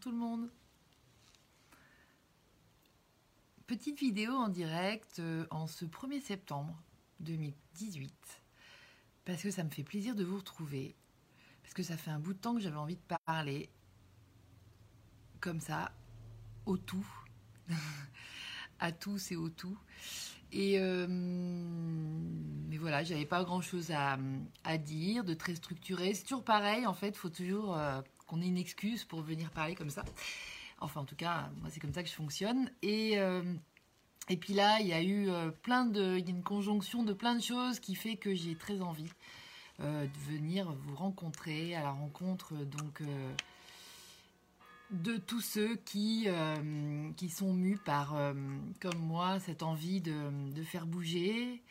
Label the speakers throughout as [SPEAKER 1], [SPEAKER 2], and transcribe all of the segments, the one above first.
[SPEAKER 1] Tout le monde. Petite vidéo en direct euh, en ce 1er septembre 2018 parce que ça me fait plaisir de vous retrouver parce que ça fait un bout de temps que j'avais envie de parler comme ça au tout à tous et au tout et euh, mais voilà, j'avais pas grand chose à, dire, de très structuré. C'est toujours pareil, en fait, faut toujours euh, qu'on ait une excuse pour venir parler comme ça. Enfin, en tout cas, moi, c'est comme ça que je fonctionne. Et, euh, puis là, il y a eu plein de. Il y a une conjonction de plein de choses qui fait que j'ai très envie de venir vous rencontrer à la rencontre, donc de tous ceux qui, euh, sont mus par, euh, comme moi, cette envie de, faire bouger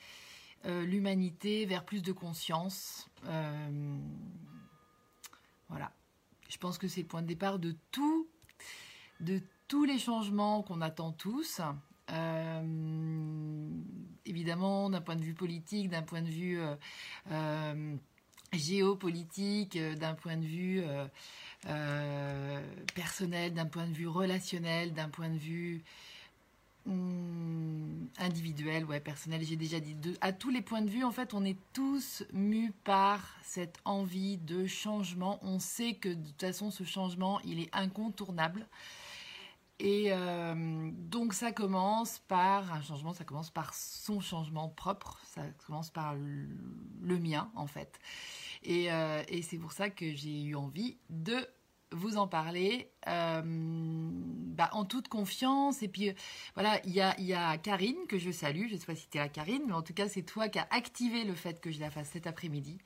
[SPEAKER 1] euh, l'humanité vers plus de conscience. voilà. Je pense que c'est le point de départ de tout, de tous les changements qu'on attend tous. évidemment, d'un point de vue politique, d'un point de vue géopolitique, d'un point de vue euh, personnel, d'un point de vue relationnel, d'un point de vue hmm, individuel, ouais, personnel, j'ai déjà dit, à tous les points de vue, en fait, on est tous mus par cette envie de changement. On sait que de toute façon, ce changement, il est incontournable. Et euh, donc ça commence par un changement, ça commence par son changement propre, ça commence par le, mien en fait. Euh, et, c'est pour ça que j'ai eu envie de vous en parler euh, bah, en toute confiance. Et puis voilà, il y a, y a, Karine que je salue, je ne sais pas si tu es la Karine, mais en tout cas c'est toi qui as activé le fait que je la fasse cet après-midi,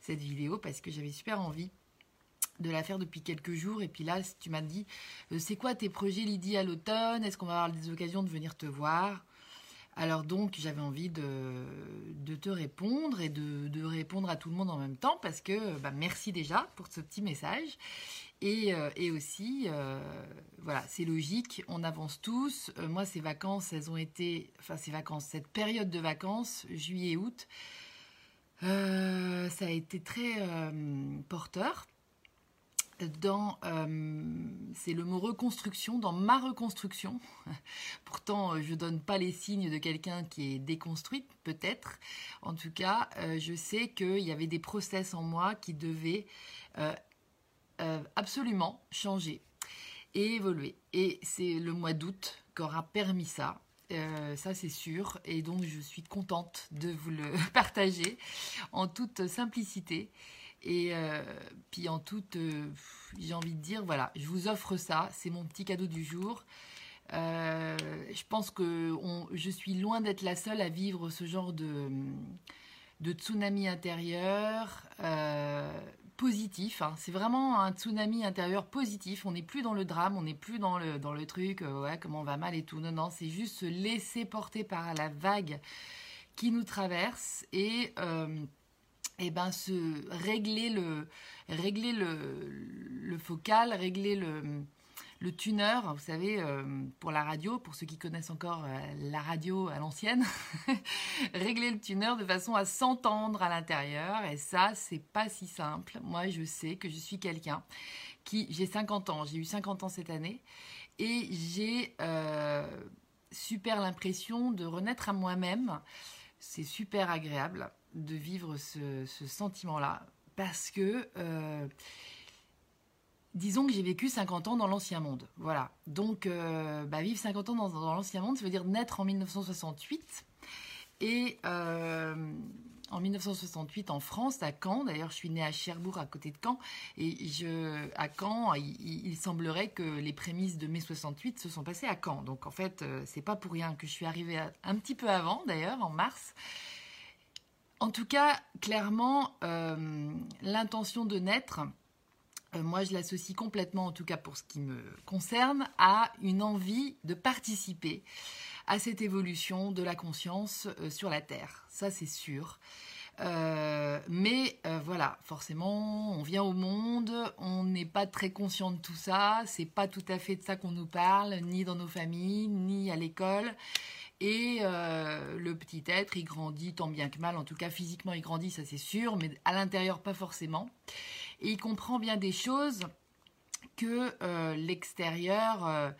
[SPEAKER 1] cette vidéo, parce que j'avais super envie de la faire depuis quelques jours. Et puis là, tu m'as dit, euh, c'est quoi tes projets Lydie à l'automne? Est-ce qu'on va avoir des occasions de venir te voir? Alors donc j'avais envie de, te répondre et de, répondre à tout le monde en même temps parce que bah, merci déjà pour ce petit message. Et, euh, aussi, euh, voilà, c'est logique, on avance tous. moi, ces vacances, elles ont été, enfin ces vacances, cette période de vacances, juillet-août, ça a été très porteur dans, euh, c'est le mot reconstruction, dans ma reconstruction. Pourtant, euh, je donne pas les signes de quelqu'un qui est déconstruit, peut-être. En tout cas, euh, je sais qu'il y avait des process en moi qui devaient absolument changer et évoluer. Et c'est le mois d'août qu'aura permis ça. ça c'est sûr et donc je suis contente de vous le partager en toute simplicité et euh, puis en toute, euh, j'ai envie de dire, voilà, je vous offre ça, c'est mon petit cadeau du jour. Euh, je pense que je suis loin d'être la seule à vivre ce genre de, tsunami intérieur positif. Hein. C'est vraiment un tsunami intérieur positif. On n'est plus dans le drame, on n'est plus dans le, dans le truc, ouais, comment on va mal et tout. Non, non, c'est juste se laisser porter par la vague qui nous traverse et eh ben, se régler le, régler le, focal, régler le, le tuner, vous savez, euh, pour la radio, pour ceux qui connaissent encore euh, la radio à l'ancienne, régler le tuner de façon à s'entendre à l'intérieur. Et ça, c'est pas si simple. Moi, je sais que je suis quelqu'un qui, j'ai 50 ans, j'ai eu 50 ans cette année, et j'ai euh, super l'impression de renaître à moi-même. C'est super agréable de vivre ce, sentiment-là. Parce que, euh, disons que j'ai vécu 50 ans dans l'ancien monde. Voilà. Donc, euh, bah, vivre 50 ans dans, l'ancien monde, ça veut dire naître en 1968. Et euh, en 1968 en France, à Caen. D'ailleurs, je suis née à Cherbourg, à côté de Caen. Et je, à Caen, il, semblerait que les prémices de mai 68 se sont passées à Caen. Donc, en fait, c'est pas pour rien que je suis arrivée un petit peu avant, d'ailleurs, en mars. En tout cas, clairement, euh, l'intention de naître, euh, moi je l'associe complètement, en tout cas pour ce qui me concerne, à une envie de participer à cette évolution de la conscience euh, sur la Terre. Ça c'est sûr. mais voilà, forcément, on vient au monde, on n'est pas très conscient de tout ça, c'est pas tout à fait de ça qu'on nous parle, ni dans nos familles, ni à l'école. Et euh, le petit être, il grandit tant bien que mal, en tout cas physiquement il grandit, ça c'est sûr, mais à l'intérieur pas forcément. Et il comprend bien des choses que l'extérieur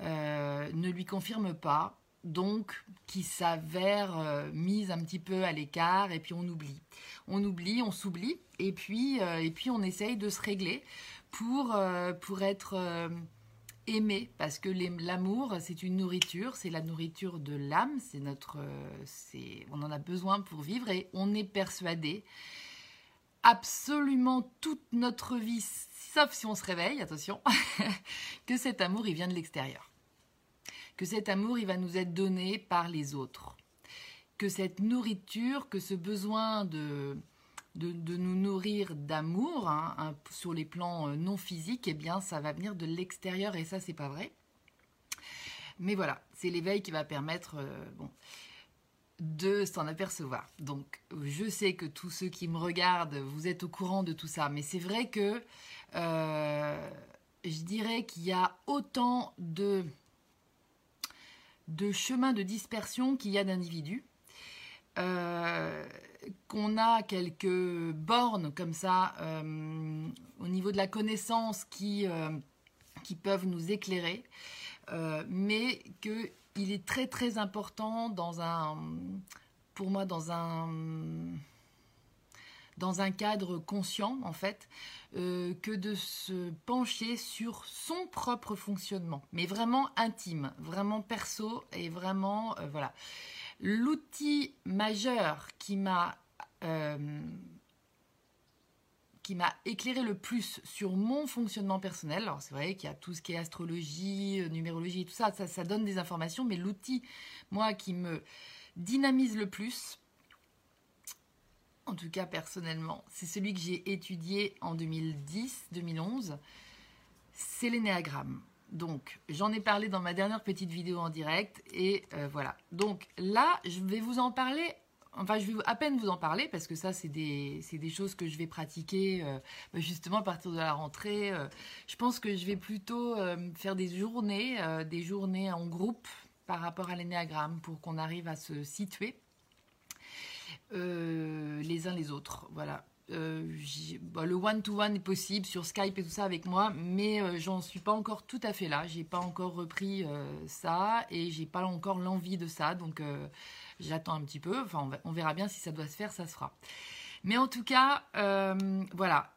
[SPEAKER 1] ne lui confirme pas, donc qui s'avère mise un petit peu à l'écart. Et puis on oublie. On oublie, on s'oublie. Et puis, et puis on essaye de se régler pour, pour être aimer parce que l'amour c'est une nourriture, c'est la nourriture de l'âme, c'est notre, c'est, on en a besoin pour vivre et on est persuadé. Absolument toute notre vie, sauf si on se réveille, attention, que cet amour il vient de l'extérieur, que cet amour il va nous être donné par les autres, que cette nourriture, que ce besoin de de, nous nourrir d'amour hein, sur les plans euh, non physiques, eh bien, ça va venir de l'extérieur et ça, c'est pas vrai. Mais voilà, c'est l'éveil qui va permettre euh, bon, de s'en apercevoir. Donc, je sais que tous ceux qui me regardent, vous êtes au courant de tout ça, mais c'est vrai que euh, je dirais qu'il y a autant de, chemins de dispersion qu'il y a d'individus. Qu'on a quelques bornes comme ça euh, au niveau de la connaissance qui, euh, peuvent nous éclairer, mais qu'il est très très important pour moi, dans un, dans un cadre conscient en fait, que de se pencher sur son propre fonctionnement, mais vraiment intime, vraiment perso et vraiment voilà. L'outil majeur qui m'a euh, qui m'a éclairé le plus sur mon fonctionnement personnel. Alors c'est vrai qu'il y a tout ce qui est astrologie, euh, numérologie, tout ça, ça, donne des informations, mais l'outil, moi, qui me dynamise le plus, en tout cas personnellement, c'est celui que j'ai étudié en 2010-2011, c'est l'énéagramme. Donc, j'en ai parlé dans ma dernière petite vidéo en direct et euh, voilà. Donc là, je vais vous en parler. Enfin, je vais à peine vous en parler parce que ça, c'est des, des, choses que je vais pratiquer euh, bah, justement à partir de la rentrée. Euh. je pense que je vais plutôt faire des journées, des journées en groupe par rapport à l'énéagramme pour qu'on arrive à se situer les uns les autres. Voilà. Euh, bah, le one-to-one est possible sur Skype et tout ça avec moi, mais euh, j'en suis pas encore tout à fait là. J'ai pas encore repris euh, ça et j'ai pas encore l'envie de ça, donc j'attends un petit peu. Enfin, on, verra bien si ça doit se faire, ça se fera. Mais en tout cas, voilà.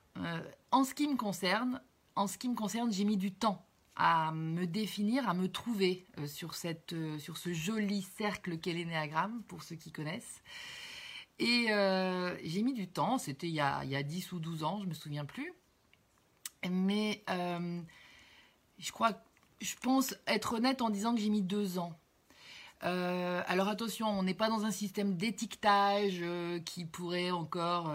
[SPEAKER 1] en ce qui me concerne, en ce qui me concerne, j'ai mis du temps à me définir, à me trouver sur, cette, sur ce joli cercle qu'est l'énéagramme, pour ceux qui connaissent. Et euh, j'ai mis du temps, c'était il, y a, il y a 10 ou 12 ans, je me souviens plus. Mais euh, je crois, je pense être honnête en disant que j'ai mis deux ans. Euh, alors attention, on n'est pas dans un système d'étiquetage qui pourrait encore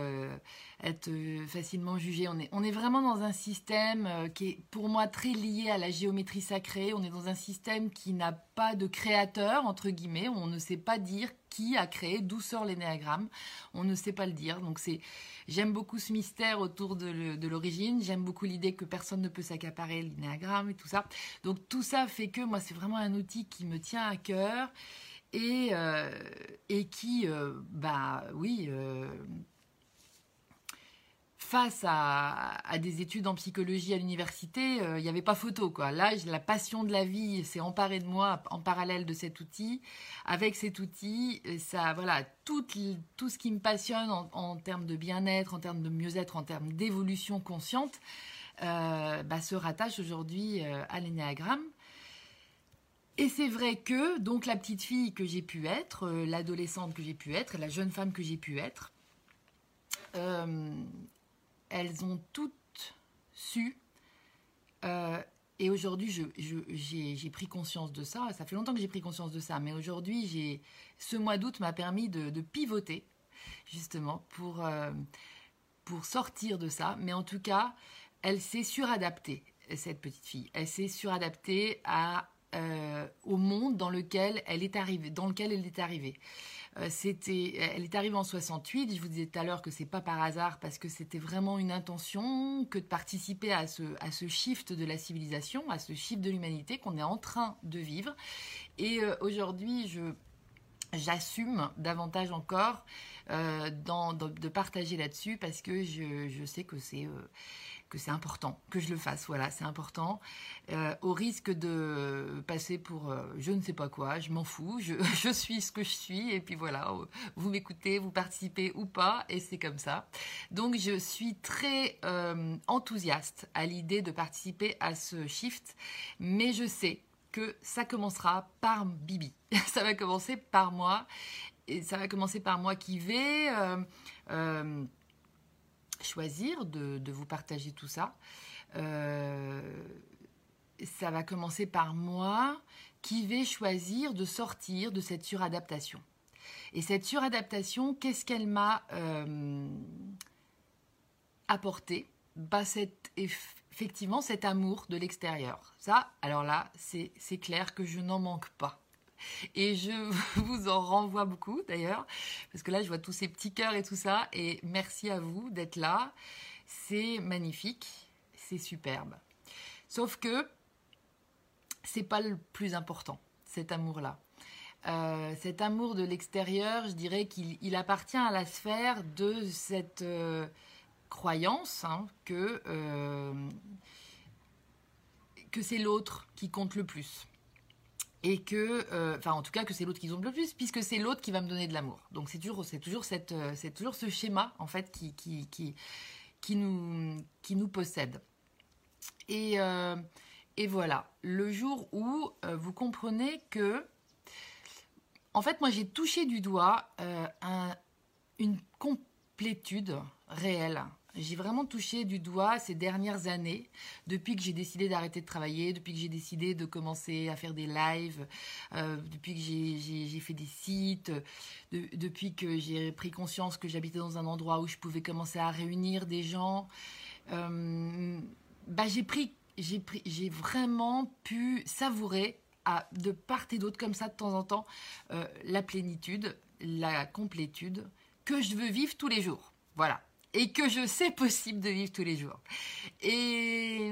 [SPEAKER 1] être facilement jugé. On est, on est vraiment dans un système qui est pour moi très lié à la géométrie sacrée. On est dans un système qui n'a pas de créateur, entre guillemets. On ne sait pas dire qui a créé, d'où sort l'énéagramme. On ne sait pas le dire. Donc c'est, j'aime beaucoup ce mystère autour de l'origine. J'aime beaucoup l'idée que personne ne peut s'accaparer l'énéagramme et tout ça. Donc tout ça fait que moi c'est vraiment un outil qui me tient à cœur et, euh, et qui, euh, bah oui. Euh, face à, des études en psychologie à l'université, euh, il n'y avait pas photo. Quoi. Là, la passion de la vie s'est emparée de moi en parallèle de cet outil. Avec cet outil, ça, voilà, tout, ce qui me passionne en, termes de bien-être, en termes de mieux-être, en termes d'évolution consciente, euh, bah, se rattache aujourd'hui euh, à l'énéagramme. Et c'est vrai que donc la petite fille que j'ai pu être, l'adolescente que j'ai pu être, la jeune femme que j'ai pu être, elles ont toutes su. Euh, et aujourd'hui, j'ai pris conscience de ça. Ça fait longtemps que j'ai pris conscience de ça, mais aujourd'hui, ce mois d'août m'a permis de, pivoter justement pour, euh, pour sortir de ça. Mais en tout cas, elle s'est suradaptée, cette petite fille. Elle s'est suradaptée euh, au monde dans lequel elle est arrivée, dans lequel elle est arrivée. Euh, c'était, elle est arrivée en 68. Je vous disais tout à l'heure que c'est pas par hasard parce que c'était vraiment une intention que de participer à ce, à ce shift de la civilisation, à ce shift de l'humanité qu'on est en train de vivre. Et euh, aujourd'hui, je, j'assume davantage encore euh, de partager là-dessus parce que je, sais que c'est euh, que c'est important que je le fasse. Voilà, c'est important. Euh, au risque de passer pour je ne sais pas quoi, je m'en fous. Je, je, suis ce que je suis et puis voilà, vous m'écoutez, vous participez ou pas et c'est comme ça. Donc je suis très enthousiaste à l'idée de participer à ce shift, mais je sais que ça commencera par Bibi. ça va commencer par moi. Et ça va commencer par moi qui vais euh, euh, choisir de, vous partager tout ça. Euh, ça va commencer par moi qui vais choisir de sortir de cette suradaptation. Et cette suradaptation, qu'est-ce qu'elle m'a apporté? Bah, effectivement cet amour de l'extérieur. Ça, alors là, c'est clair que je n'en manque pas. Et je vous en renvoie beaucoup d'ailleurs, parce que là, je vois tous ces petits cœurs et tout ça. Et merci à vous d'être là. C'est magnifique, c'est superbe. Sauf que c'est pas le plus important, cet amour-là. Euh, cet amour de l'extérieur, je dirais qu'il appartient à la sphère de cette euh, croyance hein, que, euh, que c'est l'autre qui compte le plus. Et que, euh, enfin en tout cas que c'est l'autre qui compte le plus, puisque c'est l'autre qui va me donner de l'amour. Donc c'est toujours, c'est toujours, cette, euh, c'est toujours ce schéma en fait qui, qui, qui, nous, qui nous possède. Et, et voilà, le jour où vous comprenez que, en fait moi j'ai touché du doigt un, une complétude réelle j'ai vraiment touché du doigt ces dernières années, depuis que j'ai décidé d'arrêter de travailler, depuis que j'ai décidé de commencer à faire des lives, euh, depuis que j'ai fait des sites, depuis que j'ai pris conscience que j'habitais dans un endroit où je pouvais commencer à réunir des gens. Euh, bah j'ai pris, j'ai vraiment pu savourer de part et d'autre comme ça de temps en temps euh, la plénitude, la complétude que je veux vivre tous les jours. Voilà et que je sais possible de vivre tous les jours. Et,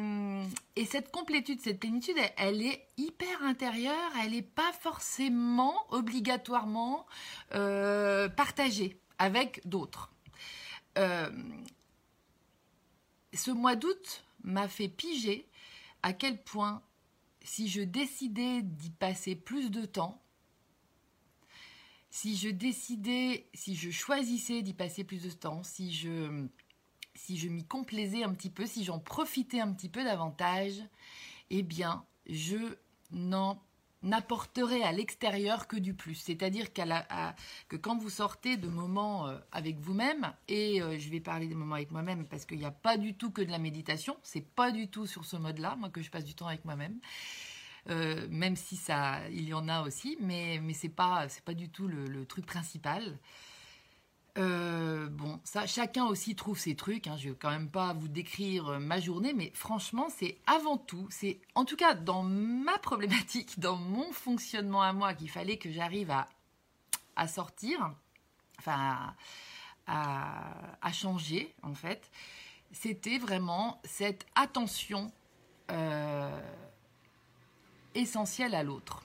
[SPEAKER 1] et cette complétude, cette plénitude, elle, est hyper intérieure, elle n'est pas forcément obligatoirement euh, partagée avec d'autres. Euh, ce mois d'août m'a fait piger à quel point si je décidais d'y passer plus de temps, si je décidais, si je choisissais d'y passer plus de temps, si je, si je m'y complaisais un petit peu, si j'en profitais un petit peu davantage, eh bien, je n'en apporterai à l'extérieur que du plus. C'est-à-dire que quand vous sortez de moments euh, avec vous-même, et euh, je vais parler des moments avec moi-même parce qu'il n'y a pas du tout que de la méditation, c'est pas du tout sur ce mode-là, moi que je passe du temps avec moi-même. Euh, même si ça, il y en a aussi, mais, mais c'est pas, c'est pas du tout le, truc principal. Euh, bon, ça, chacun aussi trouve ses trucs. Hein. Je vais quand même pas vous décrire ma journée, mais franchement, c'est avant tout, c'est en tout cas dans ma problématique, dans mon fonctionnement à moi, qu'il fallait que j'arrive à, à sortir, enfin, à, à, changer en fait. C'était vraiment cette attention. Euh, essentiel à l'autre.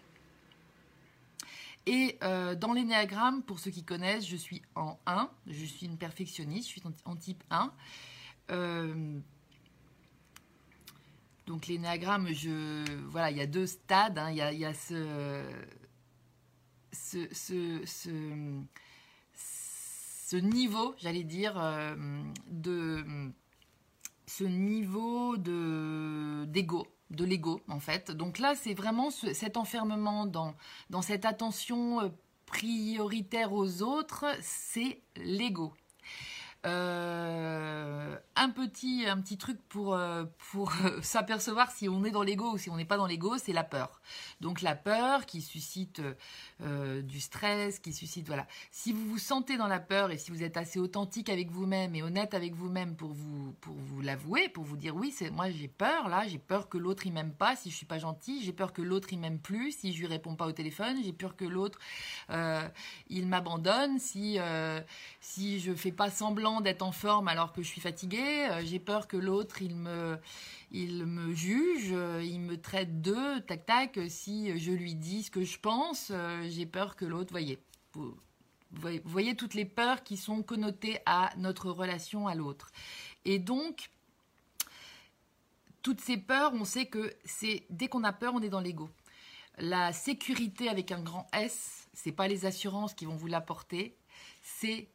[SPEAKER 1] Et euh, dans l'énéagramme, pour ceux qui connaissent, je suis en 1, je suis une perfectionniste, je suis en, type 1. Euh, donc l'énéagramme, je, voilà, il y a deux stades, hein. il, y a, ce, niveau, j'allais dire, euh, de ce niveau de d'ego de l'ego en fait. Donc là, c'est vraiment cet enfermement dans, dans cette attention euh, prioritaire aux autres, c'est l'ego. Euh, un petit un petit truc pour euh, pour s'apercevoir si on est dans l'ego ou si on n'est pas dans l'ego, c'est la peur. Donc la peur qui suscite euh, du stress, qui suscite voilà. Si vous vous sentez dans la peur et si vous êtes assez authentique avec vous-même et honnête avec vous-même pour vous pour vous l'avouer, pour vous dire oui, c'est moi j'ai peur là, j'ai peur que l'autre il m'aime pas si je suis pas gentil, j'ai peur que l'autre il m'aime plus si je lui réponds pas au téléphone, j'ai peur que l'autre il m'abandonne si si je fais pas semblant d'être en forme alors que je suis fatiguée. Euh, j'ai peur que l'autre, il me, il me juge, euh, il me traite de tac tac. Si je lui dis ce que je pense, euh, j'ai peur que l'autre, voyez. Vous, voyez toutes les peurs qui sont connotées à notre relation à l'autre. Et donc, toutes ces peurs, on sait que c'est dès qu'on a peur, on est dans l'ego. La sécurité avec un grand S, c'est pas les assurances qui vont vous l'apporter, c'est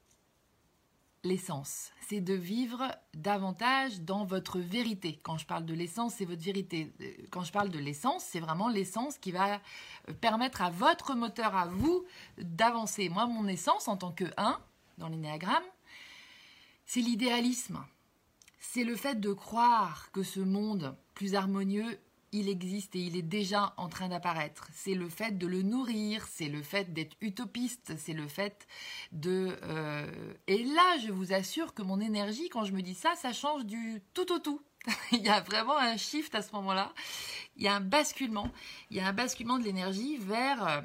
[SPEAKER 1] l'essence. C'est de vivre davantage dans votre vérité. Quand je parle de l'essence, c'est votre vérité. Quand je parle de l'essence, c'est vraiment l'essence qui va euh, permettre à votre moteur, à vous, d'avancer. Moi, mon essence en tant que 1 dans l'énéagramme, c'est l'idéalisme. C'est le fait de croire que ce monde plus harmonieux il existe et il est déjà en train d'apparaître. C'est le fait de le nourrir, c'est le fait d'être utopiste, c'est le fait de... Euh, et là, je vous assure que mon énergie, quand je me dis ça, ça change du tout au tout. il y a vraiment un shift à ce moment-là. Il y a un basculement. Il y a un basculement de l'énergie vers... Euh,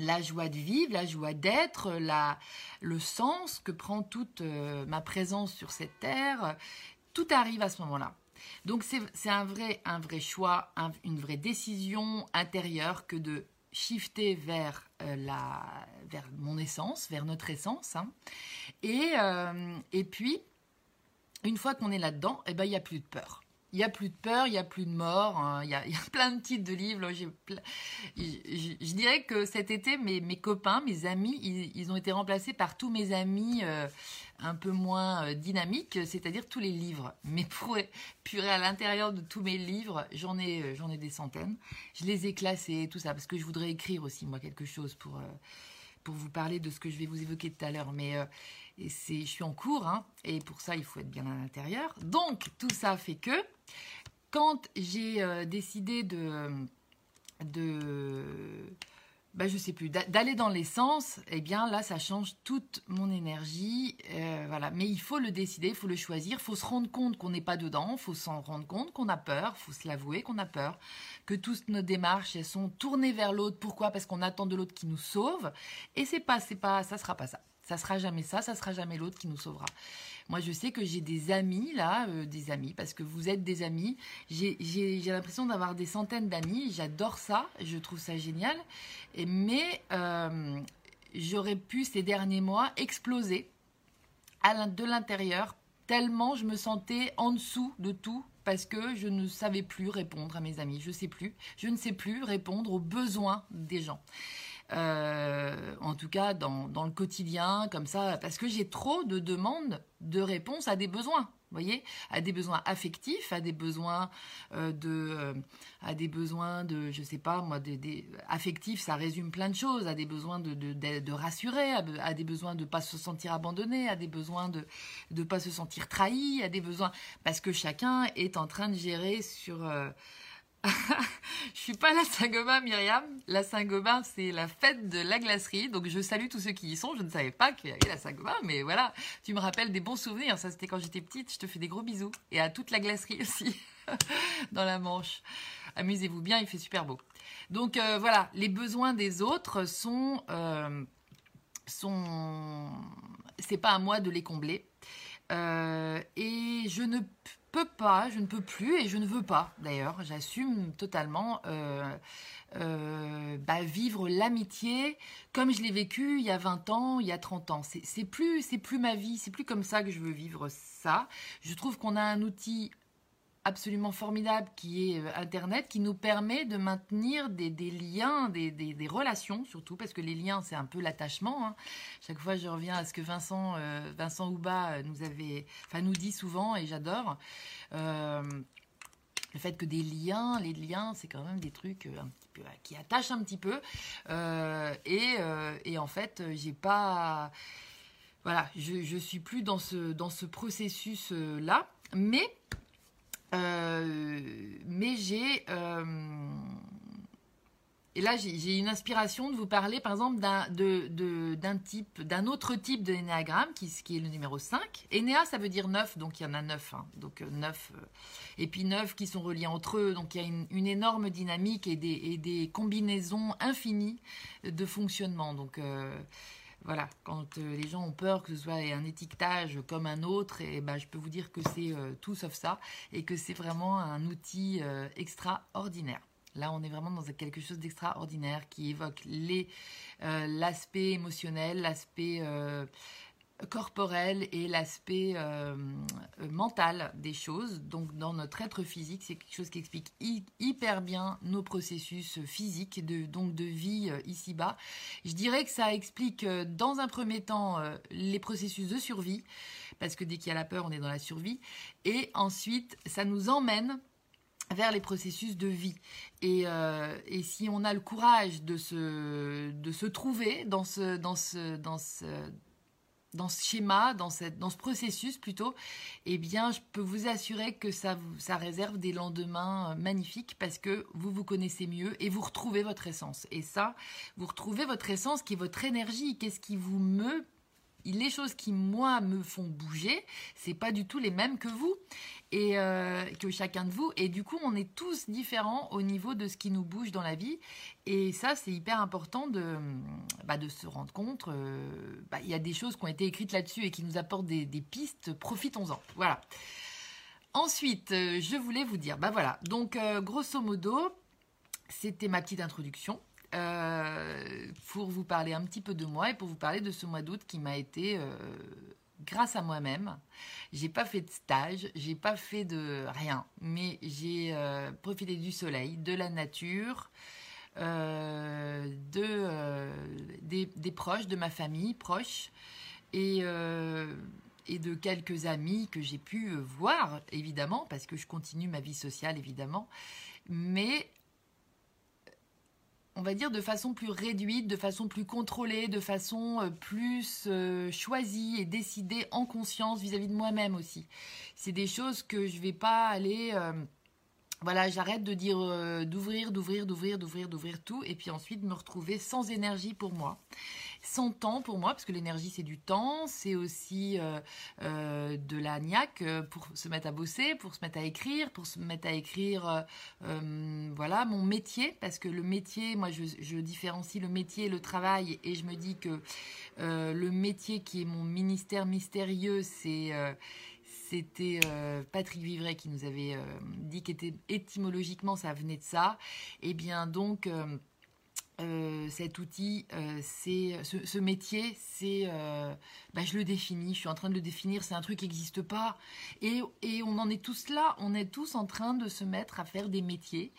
[SPEAKER 1] la joie de vivre, la joie d'être, la, le sens que prend toute euh, ma présence sur cette terre, tout arrive à ce moment-là. Donc c'est un vrai, un vrai choix, une vraie décision intérieure que de shifter vers, euh, la, vers mon essence, vers notre essence. Hein. Et, euh, et puis, une fois qu'on est là-dedans, eh ben, il n'y a plus de peur. Il n'y a plus de peur, il n'y a plus de mort. Hein. Il, y a, plein de titres de livres. Je, dirais que cet été, mes, mes copains, mes amis, ils, ont été remplacés par tous mes amis euh, un peu moins euh, dynamiques, c'est-à-dire tous les livres. Mais pour purer à l'intérieur de tous mes livres, j'en ai, euh, j'en ai des centaines. Je les ai classés, tout ça, parce que je voudrais écrire aussi, moi, quelque chose pour, pour vous parler de ce que je vais vous évoquer tout à l'heure. Mais c'est, je suis en cours, hein, et pour ça, il faut être bien à l'intérieur. Donc, tout ça fait que quand j'ai euh, décidé de bah, je sais plus, d'aller dans l'essence, eh bien là, ça change toute mon énergie. Euh, voilà. Mais il faut le décider, il faut le choisir, il faut se rendre compte qu'on n'est pas dedans, il faut s'en rendre compte qu'on a peur, il faut se l'avouer qu'on a peur, que toutes nos démarches, elles sont tournées vers l'autre. Pourquoi? Parce qu'on attend de l'autre qui nous sauve. Et c'est pas, c'est pas, ça sera pas ça. Ça sera jamais ça, ça sera jamais l'autre qui nous sauvera. Moi, je sais que j'ai des amis, là, euh, des amis, parce que vous êtes des amis. J'ai l'impression d'avoir des centaines d'amis. J'adore ça. Je trouve ça génial. Mais euh, j'aurais pu, ces derniers mois, exploser de l'intérieur, tellement je me sentais en dessous de tout parce que je ne savais plus répondre à mes amis. Je sais plus. Je ne sais plus répondre aux besoins des gens. Euh, en tout cas dans, dans, le quotidien, comme ça, parce que j'ai trop de demandes de réponses à des besoins. voyez, à des besoins affectifs, à des besoins euh, de, euh, à des besoins de, je sais pas moi, des, affectifs, ça résume plein de choses, à des besoins de, de, de rassurer, à, des besoins de pas se sentir abandonné, à des besoins de ne pas se sentir trahi, à des besoins parce que chacun est en train de gérer sur je suis pas la Saint-Gobain, Myriam. La Saint-Gobain, c'est la fête de la glacerie. Donc, je salue tous ceux qui y sont. Je ne savais pas qu'il y avait la Saint-Gobain, mais voilà. Tu me rappelles des bons souvenirs. Ça, c'était quand j'étais petite. Je te fais des gros bisous. Et à toute la glacerie aussi, dans la Manche. Amusez-vous bien, il fait super beau. Donc, euh, voilà. Les besoins des autres sont, euh, sont, c'est pas à moi de les combler. Euh, et je ne peux pas, je ne peux plus et je ne veux pas d'ailleurs, j'assume totalement euh, euh, bah, vivre l'amitié comme je l'ai vécu il y a 20 ans, il y a 30 ans. C'est plus, plus ma vie, c'est plus comme ça que je veux vivre ça. Je trouve qu'on a un outil absolument formidable qui est euh, Internet, qui nous permet de maintenir des, liens, des, relations surtout, parce que les liens, c'est un peu l'attachement. Hein. Chaque fois, je reviens à ce que Vincent, euh, Vincent Houba euh, nous, avait, enfin, nous dit souvent, et j'adore. le fait que des liens, les liens, c'est quand même des trucs qui attachent un petit peu. et, et, en fait, j'ai pas... Voilà, je, je suis plus dans ce, dans ce processus-là. Mais euh, mais j'ai euh, et là, j'ai une inspiration de vous parler, par exemple, d'un de, type, d'un autre type de l'énéagramme, qui, qui, est le numéro 5. Énéa, ça veut dire 9, donc il y en a 9. Hein, donc 9. Euh, et puis 9 qui sont reliés entre eux. Donc il y a une, énorme dynamique et des, et des, combinaisons infinies de fonctionnement. Donc voilà, quand euh, les gens ont peur que ce soit un étiquetage comme un autre, et ben, je peux vous dire que c'est euh, tout sauf ça et que c'est vraiment un outil euh, extraordinaire. Là, on est vraiment dans quelque chose d'extraordinaire qui évoque l'aspect émotionnel, l'aspect corporel et l'aspect euh, euh, mental des choses. Donc dans notre être physique, c'est quelque chose qui explique hyper bien nos processus physiques, de, donc de vie euh, ici-bas. Je dirais que ça explique dans un premier temps les processus de survie, parce que dès qu'il y a la peur, on est dans la survie. Et ensuite, ça nous emmène vers les processus de vie. Et, et, si on a le courage de se, de se trouver dans ce, dans ce, dans ce, dans ce schéma, dans, cette, ce processus plutôt, eh bien, je peux vous assurer que ça, vous, ça réserve des lendemains euh, magnifiques parce que vous vous connaissez mieux et vous retrouvez votre essence. Et ça, vous retrouvez votre essence qui est votre énergie. Qu'est-ce qui vous meut les choses qui moi me font bouger, c'est pas du tout les mêmes que vous et euh, que chacun de vous. Et du coup, on est tous différents au niveau de ce qui nous bouge dans la vie. Et ça, c'est hyper important de, bah, se rendre compte. Euh, bah, il y a des choses qui ont été écrites là-dessus et qui nous apportent des, pistes. Profitons-en. Voilà. Ensuite, euh, je voulais vous dire, bah voilà. Donc, grosso modo, c'était ma petite introduction. Pour vous parler un petit peu de moi et pour vous parler de ce mois d'août qui m'a été grâce à moi-même. J'ai pas fait de stage, j'ai pas fait de rien, mais j'ai euh, profité du soleil, de la nature, euh, de, euh, des, proches, de ma famille proche, et, et de quelques amis que j'ai pu voir, évidemment, parce que je continue ma vie sociale, évidemment. Mais on va dire, de façon plus réduite, de façon plus contrôlée, de façon euh, plus euh, choisie et décidée en conscience vis-à-vis de moi-même aussi. C'est des choses que je vais pas aller... Euh, voilà, j'arrête de dire d'ouvrir, d'ouvrir, d'ouvrir, d'ouvrir, d'ouvrir tout, et puis ensuite me retrouver sans énergie pour moi. Sans temps pour moi, parce que l'énergie c'est du temps, c'est aussi euh, euh, de la niaque euh, pour se mettre à bosser, pour se mettre à écrire, pour se mettre à écrire, voilà, mon métier, parce que le métier, moi je, je, différencie le métier et le travail, et je me dis que le métier qui est mon ministère mystérieux, c'est c'était Patrick Vivray qui nous avait dit qu'étymologiquement ça venait de ça. Et eh bien donc euh, cet outil, euh, c'est ce, métier, c'est, euh, bah, je le définis, je suis en train de le définir, c'est un truc qui n'existe pas, et, on en est tous là, on est tous en train de se mettre à faire des métiers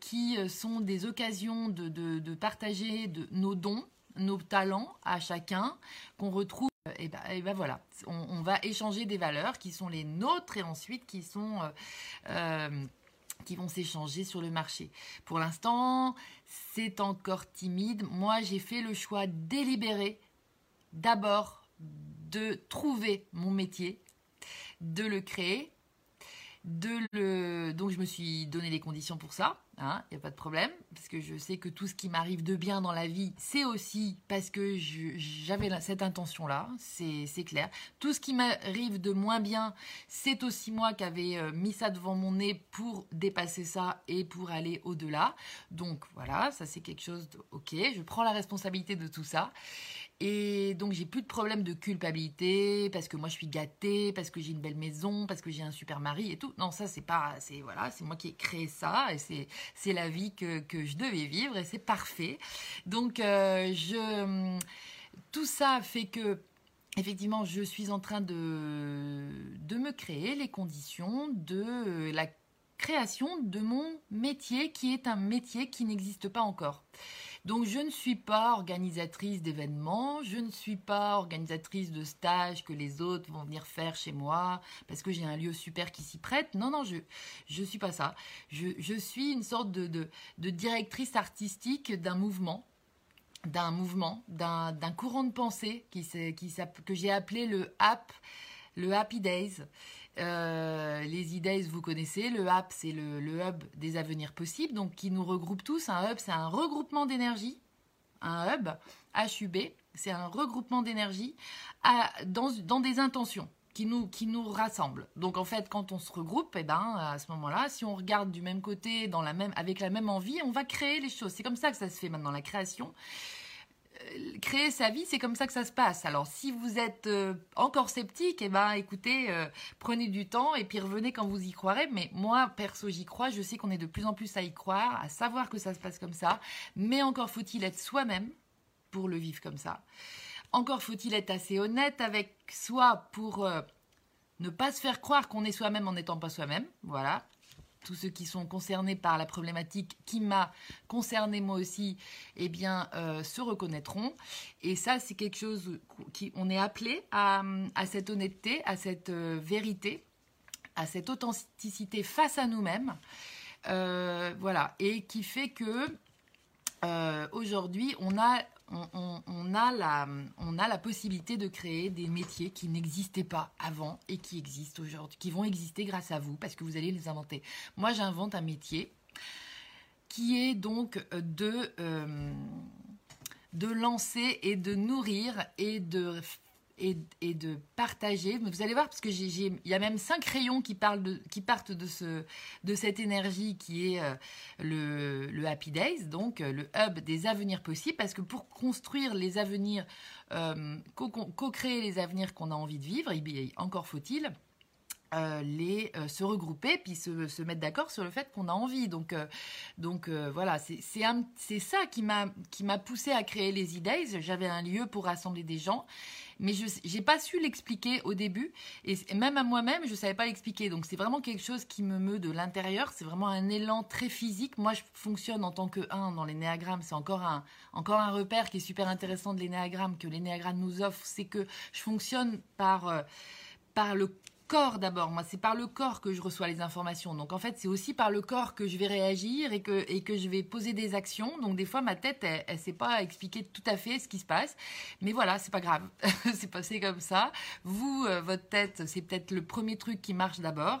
[SPEAKER 1] qui sont des occasions de, partager de, nos dons, nos talents à chacun, qu'on retrouve. Et ben, et ben voilà, on, on, va échanger des valeurs qui sont les nôtres et ensuite qui sont qui vont s'échanger sur le marché. Pour l'instant, c'est encore timide. Moi, j'ai fait le choix délibéré d'abord de trouver mon métier, de le créer, de le... Donc je me suis donné les conditions pour ça, il hein, n'y a pas de problème, parce que je sais que tout ce qui m'arrive de bien dans la vie, c'est aussi parce que j'avais cette intention-là, c'est clair. Tout ce qui m'arrive de moins bien, c'est aussi moi qui avais euh, mis ça devant mon nez pour dépasser ça et pour aller au-delà. Donc voilà, ça c'est quelque chose de... Ok, je prends la responsabilité de tout ça. Et donc j'ai plus de problème de culpabilité parce que moi je suis gâtée, parce que j'ai une belle maison, parce que j'ai un super mari et tout. Non, ça c'est pas, c'est voilà, c'est moi qui ai créé ça et c'est la vie que, que je devais vivre et c'est parfait. Donc euh, je tout ça fait que effectivement je suis en train de de me créer les conditions de la création de mon métier qui est un métier qui n'existe pas encore. Donc je ne suis pas organisatrice d'événements, je ne suis pas organisatrice de stages que les autres vont venir faire chez moi parce que j'ai un lieu super qui s'y prête. Non, non, je ne suis pas ça. Je, suis une sorte de, de, directrice artistique d'un mouvement d'un mouvement, d'un courant de pensée qui, qui, que j'ai appelé le, le Happy Days. Euh, les e vous connaissez. Le HAP, c'est le, hub des avenirs possibles, donc qui nous regroupe tous. Un hub, c'est un regroupement d'énergie. Un hub, HUB, c'est un regroupement d'énergie dans, dans des intentions qui nous, qui nous rassemblent. Donc en fait, quand on se regroupe, eh ben, à ce moment-là, si on regarde du même côté, dans la même, avec la même envie, on va créer les choses. C'est comme ça que ça se fait maintenant, la création. Créer sa vie, c'est comme ça que ça se passe. Alors, si vous êtes euh, encore sceptique, eh ben, écoutez, euh, prenez du temps et puis revenez quand vous y croirez. Mais moi, perso, j'y crois. Je sais qu'on est de plus en plus à y croire, à savoir que ça se passe comme ça. Mais encore faut-il être soi-même pour le vivre comme ça. Encore faut-il être assez honnête avec soi pour ne pas se faire croire qu'on est soi-même en n'étant pas soi-même. Voilà tous ceux qui sont concernés par la problématique qui m'a concerné moi aussi, eh bien, euh, se reconnaîtront. Et ça, c'est quelque chose qui, on est appelé à, cette honnêteté, à cette euh, vérité, à cette authenticité face à nous-mêmes. Euh, voilà, et qui fait que aujourd'hui, on a on, a la, possibilité de créer des métiers qui n'existaient pas avant et qui existent aujourd'hui, qui vont exister grâce à vous parce que vous allez les inventer. Moi, j'invente un métier qui est donc de, euh, de lancer et de nourrir et de et, de partager. Vous allez voir, parce que il y a même cinq rayons qui, parlent qui partent de, ce, de cette énergie qui est euh, le, Happy Days, donc euh, le hub des avenirs possibles, parce que pour construire les avenirs, euh, co-créer les avenirs qu'on a envie de vivre, encore faut-il se regrouper puis se, mettre d'accord sur le fait qu'on a envie. Donc voilà c'est ça qui m'a qui m'a poussé à créer les e j'avais un lieu pour rassembler des gens mais je j'ai pas su l'expliquer au début. Et, même à moi-même je savais pas l'expliquer. Donc c'est vraiment quelque chose qui me meut de l'intérieur. C'est vraiment un élan très physique. Moi je fonctionne en tant que 1 dans l'énéagramme. C'est encore un encore un repère qui est super intéressant de l'énéagramme que l'énéagramme nous offre. C'est que je fonctionne par par le corps d'abord. Moi, c'est par le corps que je reçois les informations. Donc, en fait, c'est aussi par le corps que je vais réagir et que, et que je vais poser des actions. Donc, des fois, ma tête, elle, ne sait pas expliquer tout à fait ce qui se passe. Mais voilà, c'est pas grave. c'est passé comme ça. Vous, euh, votre tête, c'est peut-être le premier truc qui marche d'abord.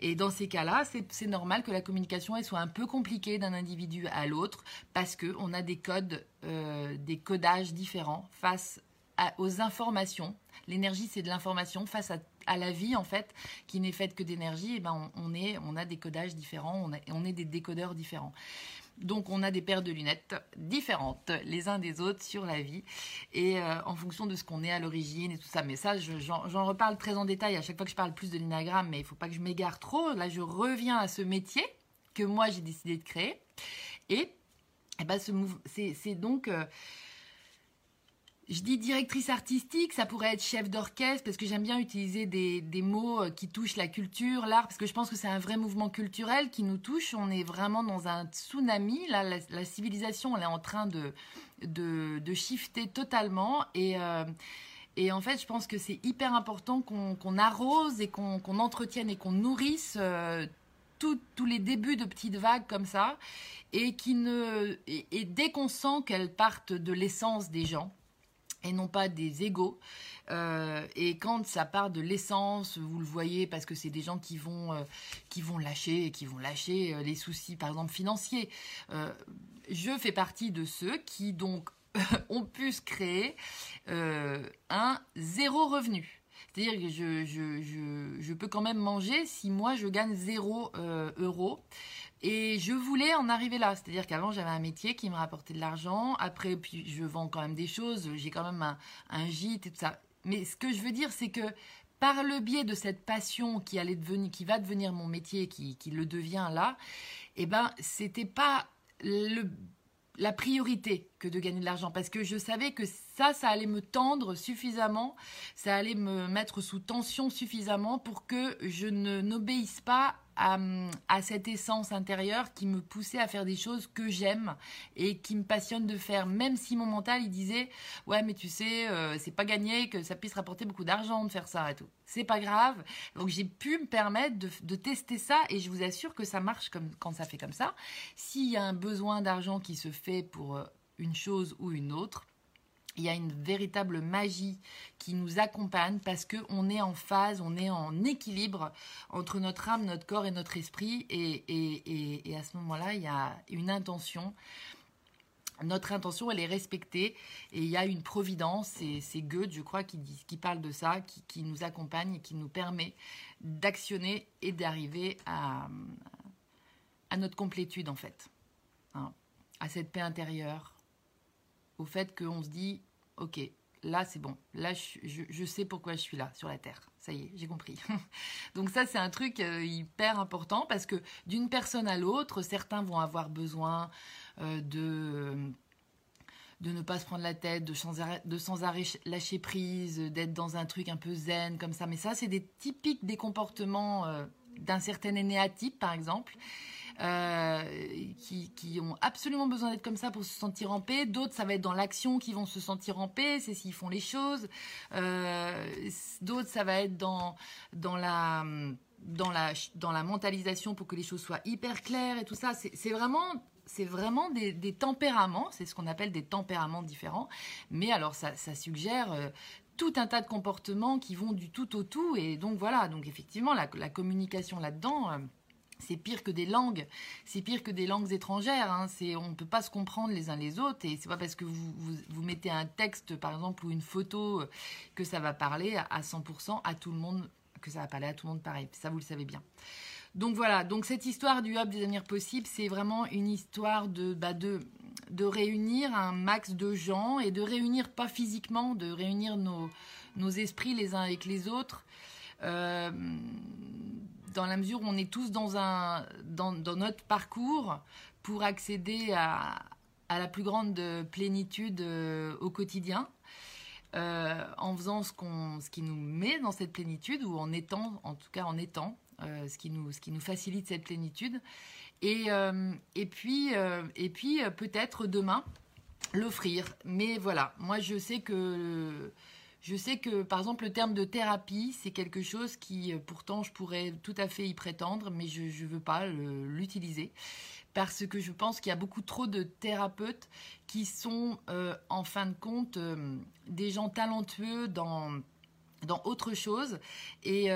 [SPEAKER 1] Et dans ces cas-là, c'est normal que la communication, elle soit un peu compliquée d'un individu à l'autre parce que on a des codes, euh, des codages différents face aux informations. L'énergie, c'est de l'information face à la vie en fait, qui n'est faite que d'énergie, et eh ben on, est, on a des codages différents, on, est des décodeurs différents. Donc on a des paires de lunettes différentes les uns des autres sur la vie et euh, en fonction de ce qu'on est à l'origine et tout ça. Mais ça, j'en reparle très en détail à chaque fois que je parle plus de l'inagramme, mais il faut pas que je m'égare trop. Là, je reviens à ce métier que moi j'ai décidé de créer et, et eh ben, c'est donc euh, je dis directrice artistique, ça pourrait être chef d'orchestre, parce que j'aime bien utiliser des, mots euh, qui touchent la culture, l'art, parce que je pense que c'est un vrai mouvement culturel qui nous touche. On est vraiment dans un tsunami. Là, la, civilisation, elle est en train de, de, shifter totalement. Et, euh, et en fait, je pense que c'est hyper important qu'on arrose et qu'on entretienne et qu'on nourrisse euh, tous les débuts de petites vagues comme ça. Et, qui ne, et dès qu'on sent qu'elles partent de l'essence des gens, et non pas des égaux. Euh, et quand ça part de l'essence, vous le voyez, parce que c'est des gens qui vont, euh, qui vont lâcher, qui vont lâcher euh, les soucis, par exemple, financiers. je fais partie de ceux qui, donc, ont pu se créer un zéro revenu. C'est-à-dire que je, je, peux quand même manger si moi je gagne zéro euro. Et je voulais en arriver là. C'est-à-dire qu'avant, j'avais un métier qui me rapportait de l'argent. Après, puis je vends quand même des choses. J'ai quand même un, gîte et tout ça. Mais ce que je veux dire, c'est que par le biais de cette passion qui allait devenir, qui va devenir mon métier, qui, qui le devient là, eh ben, c'était pas le la priorité que de gagner de l'argent parce que je savais que ça, ça allait me tendre suffisamment, ça allait me mettre sous tension suffisamment pour que je n'obéisse pas à, cette essence intérieure qui me poussait à faire des choses que j'aime et qui me passionne de faire, même si mon mental il disait ouais mais tu sais euh, c'est pas gagné que ça puisse rapporter beaucoup d'argent de faire ça et tout. C'est pas grave. Donc j'ai pu me permettre de, tester ça et je vous assure que ça marche comme quand ça fait comme ça. S'il y a un besoin d'argent qui se fait pour euh, une chose ou une autre, il y a une véritable magie qui nous accompagne parce qu'on est en phase, on est en équilibre entre notre âme, notre corps et notre esprit. Et, à ce moment-là, il y a une intention. Notre intention, elle est respectée et il y a une providence, et c'est Goethe, je crois, qui, qui parle de ça, qui, nous accompagne et qui nous permet d'actionner et d'arriver à, à notre complétude, en fait. Hein, à cette paix intérieure, au fait qu'on se dit, ok, là c'est bon, là je, sais pourquoi je suis là sur la Terre. Ça y est, j'ai compris. Donc ça c'est un truc euh, hyper important parce que d'une personne à l'autre, certains vont avoir besoin euh, de de ne pas se prendre la tête, de sans arrêt, de sans arrêt lâcher prise, d'être dans un truc un peu zen comme ça. Mais ça, c'est des typiques des comportements euh, d'un certain énéatype, par exemple. Euh, qui, ont absolument besoin d'être comme ça pour se sentir en paix. D'autres, ça va être dans l'action qui vont se sentir en paix, c'est s'ils font les choses. Euh, d'autres, ça va être dans, dans la dans la, dans la mentalisation pour que les choses soient hyper claires et tout ça. C'est vraiment, c'est vraiment des, tempéraments, c'est ce qu'on appelle des tempéraments différents. Mais alors, ça, suggère euh, tout un tas de comportements qui vont du tout au tout. Et donc voilà, donc effectivement, la, la communication là-dedans c'est pire que des langues, c'est pire que des langues étrangères. Hein. on ne peut pas se comprendre les uns les autres et c'est pas parce que vous, vous, mettez un texte par exemple ou une photo euh, que ça va parler à 100% à tout le monde, que ça va parler à tout le monde pareil. Ça vous le savez bien. Donc voilà, donc cette histoire du hub des avenirs possibles, c'est vraiment une histoire de, bah de, de réunir un max de gens et de réunir pas physiquement, de réunir nos, nos esprits les uns avec les autres. Euh, dans la mesure où on est tous dans, un, dans, notre parcours pour accéder à, à, la plus grande plénitude euh, au quotidien, euh, en faisant ce, qu'on, ce qui nous met dans cette plénitude, ou en étant, en tout cas en étant, ce, qui nous, ce qui nous facilite cette plénitude. Et, et puis, et puis peut-être demain, l'offrir. Mais voilà, moi je sais que je sais que, par exemple, le terme de thérapie, c'est quelque chose qui, euh, pourtant, je pourrais tout à fait y prétendre, mais je ne veux pas l'utiliser. Parce que je pense qu'il y a beaucoup trop de thérapeutes qui sont, euh, en fin de compte, euh, des gens talentueux dans, dans autre chose. Et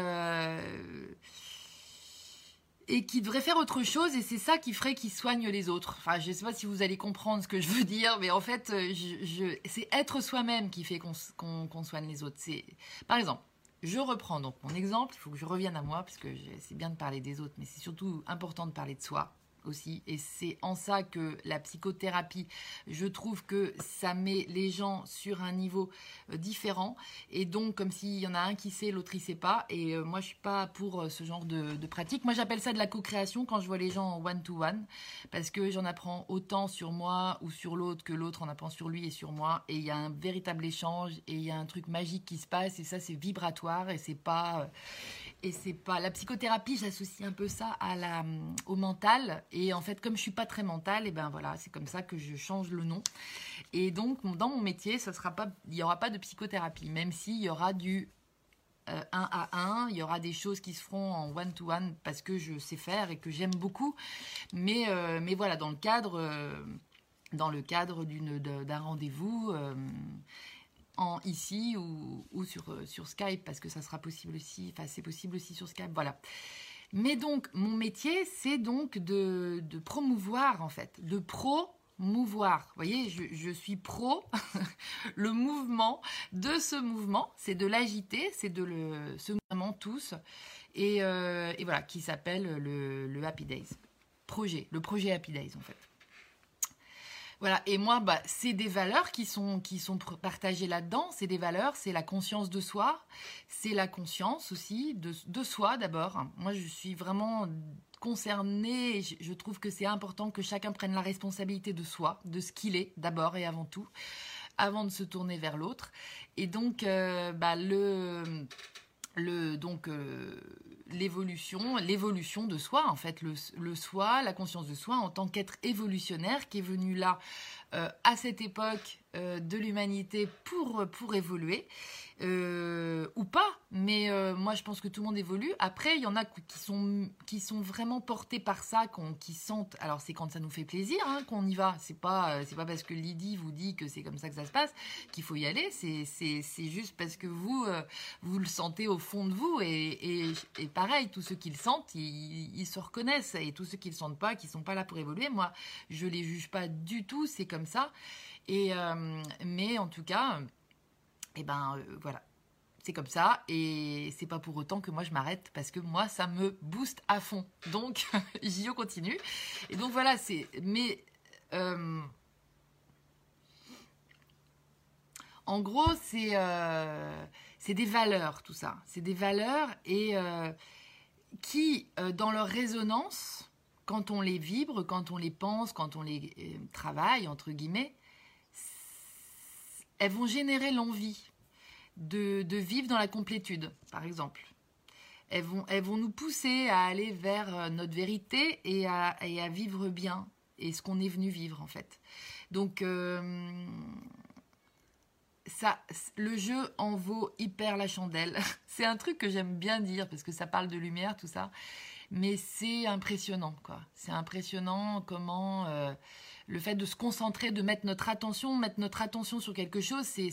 [SPEAKER 1] et qui devrait faire autre chose et c'est ça qui ferait qu'il soigne les autres. Enfin, je ne sais pas si vous allez comprendre ce que je veux dire, mais en fait, euh, c'est être soi-même qui fait qu'on soigne les autres. Par exemple, je reprends donc mon exemple, il faut que je revienne à moi, parce que c'est bien de parler des autres, mais c'est surtout important de parler de soi aussi. Et c'est en ça que la psychothérapie, je trouve que ça met les gens sur un niveau euh, différent. Et donc, comme s'il y en a un qui sait, l'autre il sait pas. Et euh, moi, je suis pas pour euh, ce genre de, pratique. Moi, j'appelle ça de la co-création quand je vois les gens en one-to-one. parce que j'en apprends autant sur moi ou sur l'autre que l'autre en apprend sur lui et sur moi. Et il y a un véritable échange et il y a un truc magique qui se passe. Et ça, c'est vibratoire et c'est pas. Et c'est pas la psychothérapie, j'associe un peu ça au mental. Et en fait, comme je suis pas très mentale, et ben voilà, c'est comme ça que je change le nom. Et donc, dans mon métier, ça sera pas, il y aura pas de psychothérapie, même s'il y aura du 1 euh, à 1, il y aura des choses qui se feront en one to one parce que je sais faire et que j'aime beaucoup. Mais, euh, mais voilà, dans le cadre, euh, dans le cadre d'un rendez-vous ici ou, sur, euh, sur Skype parce que ça sera possible aussi, enfin c'est possible aussi sur Skype, voilà. Mais donc mon métier c'est donc de, promouvoir en fait, de promouvoir. Vous voyez, je, suis pro le mouvement de ce mouvement, c'est de l'agiter, c'est de le ce mouvement tous et, euh, voilà qui s'appelle le, le Happy Days projet, le projet Happy Days en fait. Voilà, et moi, bah, c'est des valeurs qui sont, qui sont partagées là-dedans. C'est des valeurs, c'est la conscience de soi, c'est la conscience aussi de, de soi d'abord. Moi, je suis vraiment concernée, je, trouve que c'est important que chacun prenne la responsabilité de soi, de ce qu'il est d'abord et avant tout, avant de se tourner vers l'autre. Et donc, euh, bah, le, le, donc, euh, l'évolution, l'évolution de soi, en fait, le, soi, la conscience de soi en tant qu'être évolutionnaire qui est venu là euh, à cette époque euh, de l'humanité pour évoluer euh, ou pas. Mais euh, moi, je pense que tout le monde évolue. Après, il y en a qui sont, qui sont vraiment portés par ça, qui sentent. Alors, c'est quand ça nous fait plaisir hein, qu'on y va. C'est pas, euh, c'est pas parce que Lydie vous dit que c'est comme ça que ça se passe qu'il faut y aller. C'est, juste parce que vous, vous le sentez au fond de vous. Et, et, pareil, tous ceux qui le sentent, ils, ils, se reconnaissent. Et tous ceux qui le sentent pas, qui sont pas là pour évoluer, moi, je les juge pas du tout. C'est comme ça. Et mais en tout cas et eh ben euh, voilà, c'est comme ça et c'est pas pour autant que moi je m'arrête parce que moi ça me booste à fond. Donc j'y continue. Et donc voilà, c'est mais euh, en gros, c'est c'est des valeurs, tout ça. C'est des valeurs et qui, dans leur résonance, quand on les vibre, quand on les pense, quand on les travaille, entre guillemets, elles vont générer l'envie de, vivre dans la complétude, par exemple. Elles vont, elles vont nous pousser à aller vers euh, notre vérité et à, vivre bien, et ce qu'on est venu vivre en fait. Donc, euh, ça, le jeu en vaut hyper la chandelle. c'est un truc que j'aime bien dire parce que ça parle de lumière, tout ça. Mais c'est impressionnant, quoi. C'est impressionnant comment euh, le fait de se concentrer, de mettre notre attention, mettre notre attention sur quelque chose, c'est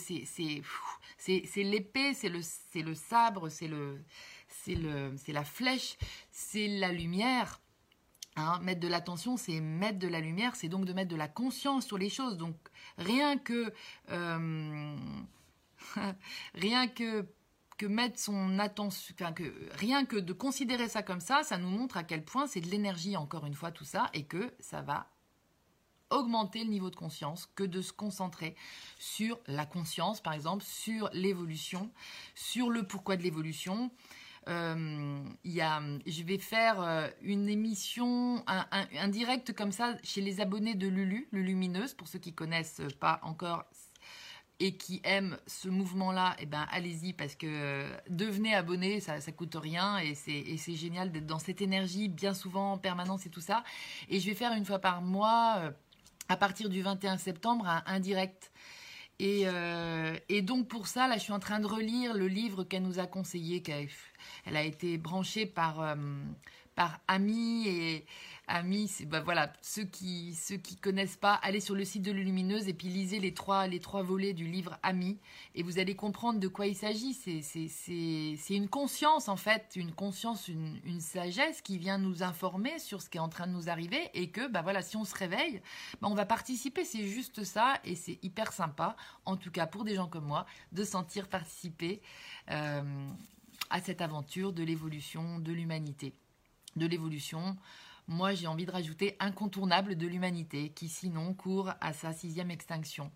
[SPEAKER 1] l'épée, c'est le le sabre, c'est la flèche, c'est la lumière. Hein, mettre de l'attention, c'est mettre de la lumière, c'est donc de mettre de la conscience sur les choses. Donc rien que euh, rien que que mettre son attention, que rien que de considérer ça comme ça, ça nous montre à quel point c'est de l'énergie encore une fois tout ça et que ça va augmenter le niveau de conscience que de se concentrer sur la conscience, par exemple, sur l'évolution, sur le pourquoi de l'évolution. Euh, je vais faire euh, une émission, un, direct comme ça chez les abonnés de Lulu, Lulumineuse, pour ceux qui connaissent pas encore et qui aiment ce mouvement-là, eh ben allez-y parce que euh, devenez abonné, ça ça coûte rien et c'est génial d'être dans cette énergie bien souvent en permanence et tout ça. Et je vais faire une fois par mois euh, à partir du 21 septembre un, direct. Euh, et, donc pour ça, là, je suis en train de relire le livre qu'elle nous a conseillé. Elle a été branchée par, euh, par Ami et Ami, c'est bah voilà, ceux qui ceux qui connaissent pas, allez sur le site de Lumineuse et puis lisez les trois les trois volets du livre Ami et vous allez comprendre de quoi il s'agit. C'est c'est c'est une conscience en fait, une conscience, une, une sagesse qui vient nous informer sur ce qui est en train de nous arriver et que bah voilà, si on se réveille, bah on va participer. C'est juste ça et c'est hyper sympa, en tout cas pour des gens comme moi, de sentir participer. Euh, à cette aventure de l'évolution de l'humanité, de l'évolution moi j'ai envie de rajouter incontournable de l'humanité, qui sinon court à sa sixième extinction.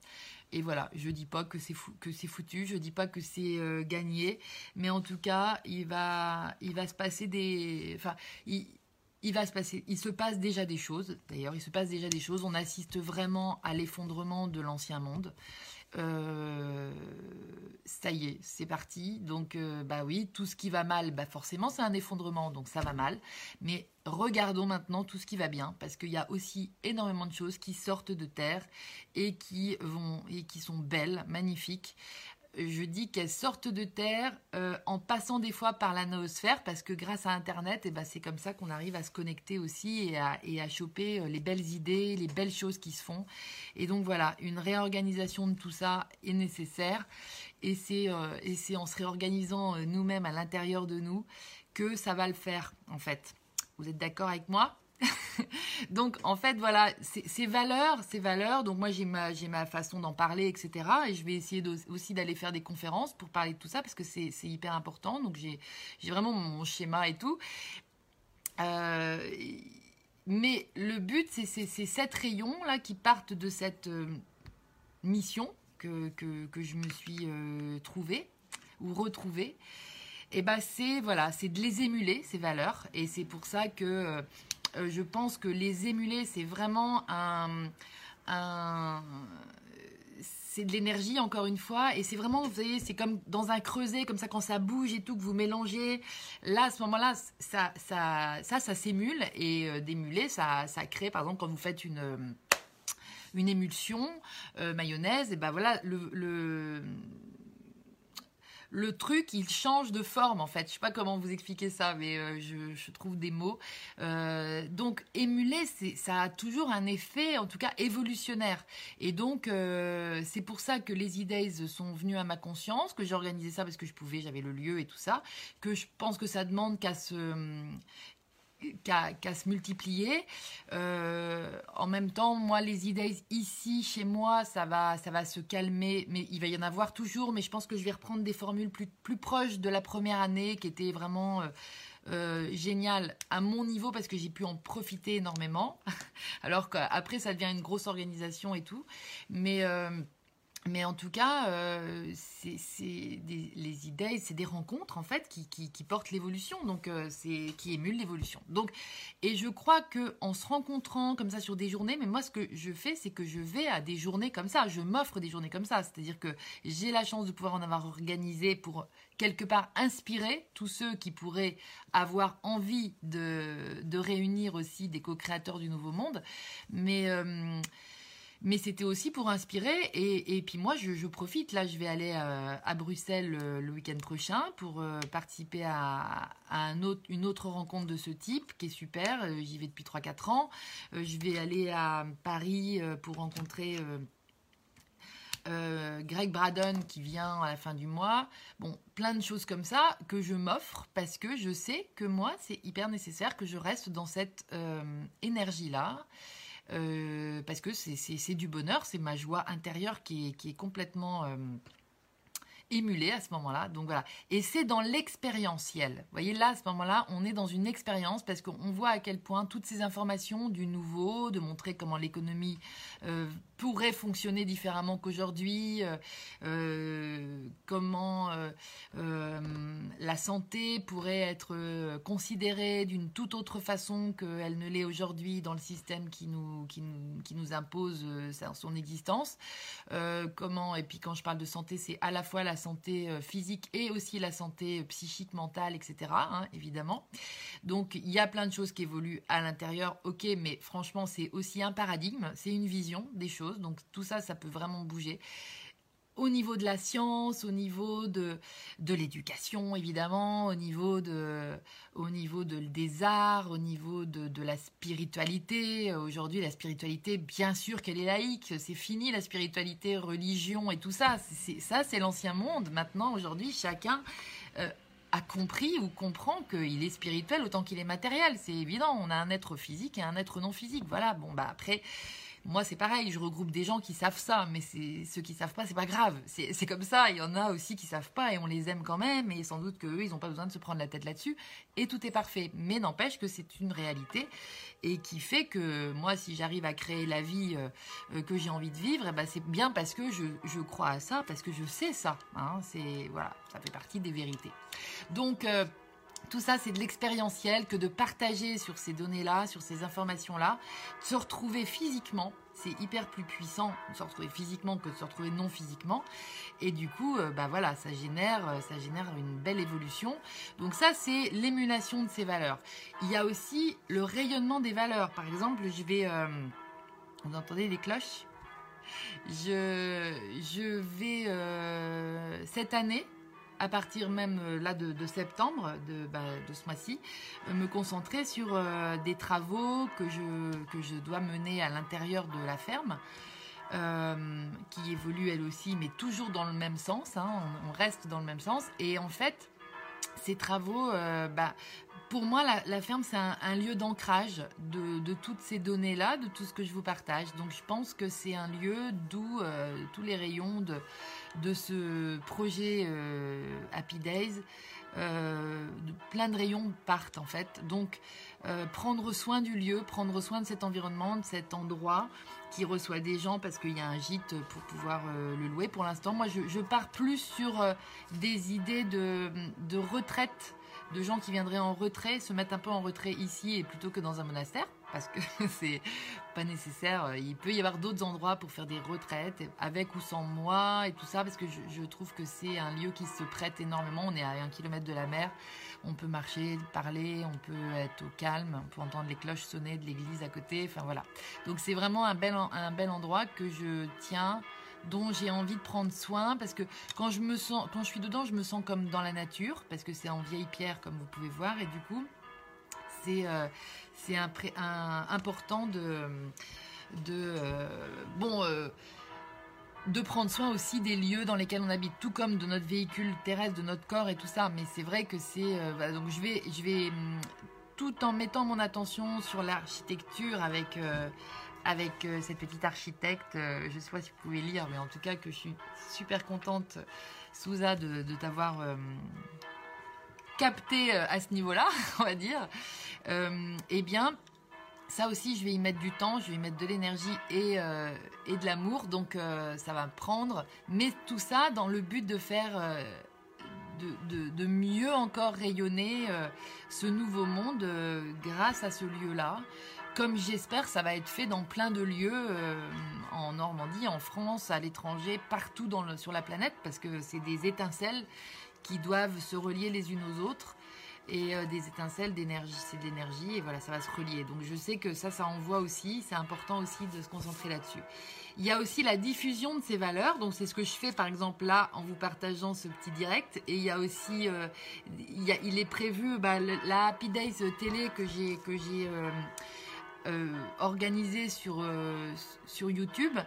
[SPEAKER 1] Et voilà, je dis pas que c'est foutu, je dis pas que c'est euh, gagné, mais en tout cas, il va, il va se passer des, enfin, il, il va se passer, il se passe déjà des choses. D'ailleurs, il se passe déjà des choses. On assiste vraiment à l'effondrement de l'ancien monde. Euh, ça y est, c'est parti. Donc, euh, bah oui, tout ce qui va mal, bah forcément, c'est un effondrement, donc ça va mal. Mais regardons maintenant tout ce qui va bien, parce qu'il y a aussi énormément de choses qui sortent de terre et qui vont et qui sont belles, magnifiques je dis qu'elles sortent de terre euh, en passant des fois par la noosphère parce que grâce à Internet, et eh ben, c'est comme ça qu'on arrive à se connecter aussi et à, et à choper euh, les belles idées, les belles choses qui se font. Et donc voilà, une réorganisation de tout ça est nécessaire et c'est euh, en se réorganisant nous-mêmes à l'intérieur de nous que ça va le faire en fait. Vous êtes d'accord avec moi? donc en fait voilà, ces valeurs, ces valeurs, donc moi j'ai ma, j'ai ma façon d'en parler, etc. Et je vais essayer aussi d'aller faire des conférences pour parler de tout ça parce que c'est, hyper important. Donc j'ai, j'ai vraiment mon schéma et tout. Euh, mais le but, c'est, ces sept rayons là qui partent de cette euh, mission que, que, que, je me suis euh, trouvée ou retrouvée. Et ben c'est voilà, c'est de les émuler ces valeurs et c'est pour ça que je pense que les émuler, c'est vraiment un, c'est de l'énergie encore une fois et c'est vraiment vous voyez c'est comme dans un creuset comme ça quand ça bouge et tout que vous mélangez. Là à ce moment-là ça ça ça ça s'émule et euh, d'émuler ça ça crée par exemple quand vous faites une une émulsion euh, mayonnaise et ben voilà le truc, il change de forme en fait. Je sais pas comment vous expliquer ça, mais euh, je, trouve des mots. Euh, donc émuler, ça a toujours un effet, en tout cas évolutionnaire. Et donc euh, c'est pour ça que les e sont venus à ma conscience, que j'ai organisé ça parce que je pouvais, j'avais le lieu et tout ça, que je pense que ça demande qu'à se qu'à se multiplier. Euh, en même temps, moi, les idées ici, chez moi, ça va, ça va se calmer, mais il va y en avoir toujours. Mais je pense que je vais reprendre des formules plus, plus proches de la première année, qui était vraiment euh, euh génial à mon niveau parce que j'ai pu en profiter énormément. Alors qu'après, ça devient une grosse organisation et tout. Mais euh, mais en tout cas, euh, c'est les idées, c'est des rencontres en fait qui, portent l'évolution, donc euh, c'est qui émulent l'évolution. Donc, et je crois que en se rencontrant comme ça sur des journées, mais moi ce que je fais, c'est que je vais à des journées comme ça, je m'offre des journées comme ça, c'est-à-dire que j'ai la chance de pouvoir en avoir organisé pour quelque part inspirer tous ceux qui pourraient avoir envie de, de réunir aussi des co-créateurs du nouveau monde, mais euh, mais c'était aussi pour inspirer. Et, puis moi, je, profite. Là, je vais aller euh, à, Bruxelles euh, le, week-end prochain pour euh, participer à, une autre rencontre de ce type qui est super. J'y vais depuis 3-4 ans. je vais aller à Paris pour rencontrer... Greg Braddon qui vient à la fin du mois. Bon, plein de choses comme ça que je m'offre parce que je sais que moi, c'est hyper nécessaire que je reste dans cette énergie-là. Euh, parce que c'est du bonheur, c'est ma joie intérieure qui est, complètement euh, émulé à ce moment-là. Donc voilà. Et c'est dans l'expérientiel. Vous voyez, là, à ce moment-là, on est dans une expérience parce qu'on voit à quel point toutes ces informations du nouveau, de montrer comment l'économie euh, pourrait fonctionner différemment qu'aujourd'hui, euh, euh, comment la santé pourrait être considérée d'une toute autre façon qu'elle ne l'est aujourd'hui dans le système qui nous, qui nous, qui nous impose son existence. comment, et puis quand je parle de santé, c'est à la fois la santé euh, physique et aussi la santé euh, psychique, mentale, etc. Hein, évidemment. Donc il y a plein de choses qui évoluent à l'intérieur, ok, mais franchement c'est aussi un paradigme, c'est une vision des choses. Donc tout ça, ça peut vraiment bouger au niveau de la science, au niveau de, de l'éducation évidemment, au niveau, de, au niveau de, des arts, au niveau de, de la spiritualité. Aujourd'hui, la spiritualité, bien sûr qu'elle est laïque, c'est fini la spiritualité, religion et tout ça. C'est, ça, c'est l'ancien monde. Maintenant, aujourd'hui, chacun... Euh, a compris ou comprend qu'il est spirituel autant qu'il est matériel. C'est évident, on a un être physique et un être non physique. Voilà, bon, bah après, moi, c'est pareil, je regroupe des gens qui savent ça, mais c'est ceux qui savent pas, c'est pas grave. C'est comme ça. Il y en a aussi qui savent pas et on les aime quand même. Et sans doute qu'eux, ils n'ont pas besoin de se prendre la tête là-dessus. Et tout est parfait. Mais n'empêche que c'est une réalité et qui fait que moi, si j'arrive à créer la vie euh, que j'ai envie de vivre, eh ben, c'est bien parce que je, crois à ça, parce que je sais ça. Hein. C'est voilà, ça fait partie des vérités. Donc euh, tout ça, c'est de l'expérientiel que de partager sur ces données-là, sur ces informations-là, de se retrouver physiquement. C'est hyper plus puissant de se retrouver physiquement que de se retrouver non physiquement. Et du coup, euh, bah voilà, ça génère, euh, ça génère une belle évolution. Donc ça, c'est l'émulation de ces valeurs. Il y a aussi le rayonnement des valeurs. Par exemple, je vais, euh, vous entendez les cloches? Je, je vais cette année à partir même euh, là de, septembre de, bah, ce mois-ci, euh, me concentrer sur euh, des travaux que je, que je dois mener à l'intérieur de la ferme. qui évolue elle aussi, mais toujours dans le même sens. Hein, on, reste dans le même sens. Et en fait, ces travaux, bah, pour moi, la, ferme, c'est un, lieu d'ancrage de, toutes ces données-là, de tout ce que je vous partage. Donc, je pense que c'est un lieu d'où tous les rayons de, ce projet euh, Happy Days, euh, plein de rayons partent en fait. Donc euh, prendre soin du lieu, prendre soin de cet environnement, de cet endroit qui reçoit des gens parce qu'il y a un gîte pour pouvoir le louer. Pour l'instant, moi je, pars plus sur des idées de retraite de gens qui viendraient en retrait, se mettre un peu en retrait ici et plutôt que dans un monastère parce que c'est pas nécessaire. Il peut y avoir d'autres endroits pour faire des retraites, avec ou sans moi et tout ça, parce que je, trouve que c'est un lieu qui se prête énormément. On est à un kilomètre de la mer, on peut marcher, parler, on peut être au calme, on peut entendre les cloches sonner de l'église à côté. Enfin voilà. Donc c'est vraiment un bel, un bel endroit que je tiens dont j'ai envie de prendre soin parce que quand je me sens quand je suis dedans je me sens comme dans la nature parce que c'est en vieille pierre comme vous pouvez voir et du coup c'est euh, c'est important de, de euh, bon euh, de prendre soin aussi des lieux dans lesquels on habite, tout comme de notre véhicule terrestre, de notre corps et tout ça. Mais c'est vrai que c'est donc je vais je vais hum, tout en mettant mon attention sur l'architecture avec avec cette petite architecte. je sais pas si vous pouvez lire, mais en tout cas que je suis super contente, Souza, de, t'avoir capté à ce niveau-là, on va dire. eh bien, ça aussi, je vais y mettre du temps, je vais y mettre de l'énergie et, euh, et de l'amour, donc euh, ça va me prendre. Mais tout ça dans le but de faire, euh, de, de- mieux encore rayonner euh, ce nouveau monde euh, grâce à ce lieu-là. Comme j'espère, ça va être fait dans plein de lieux euh, en Normandie, en France, à l'étranger, partout sur la planète, parce que c'est des étincelles qui doivent se relier les unes aux autres et euh, des étincelles d'énergie, c'est de l'énergie et voilà, ça va se relier. Donc je sais que ça, ça envoie aussi, c'est important aussi de se concentrer là-dessus. Il y a aussi la diffusion de ces valeurs, donc c'est ce que je fais par exemple là en vous partageant ce petit direct. Et il y a aussi, euh, il, est prévu bah, la Happy Days télé que j'ai euh, organisée sur euh, sur YouTube.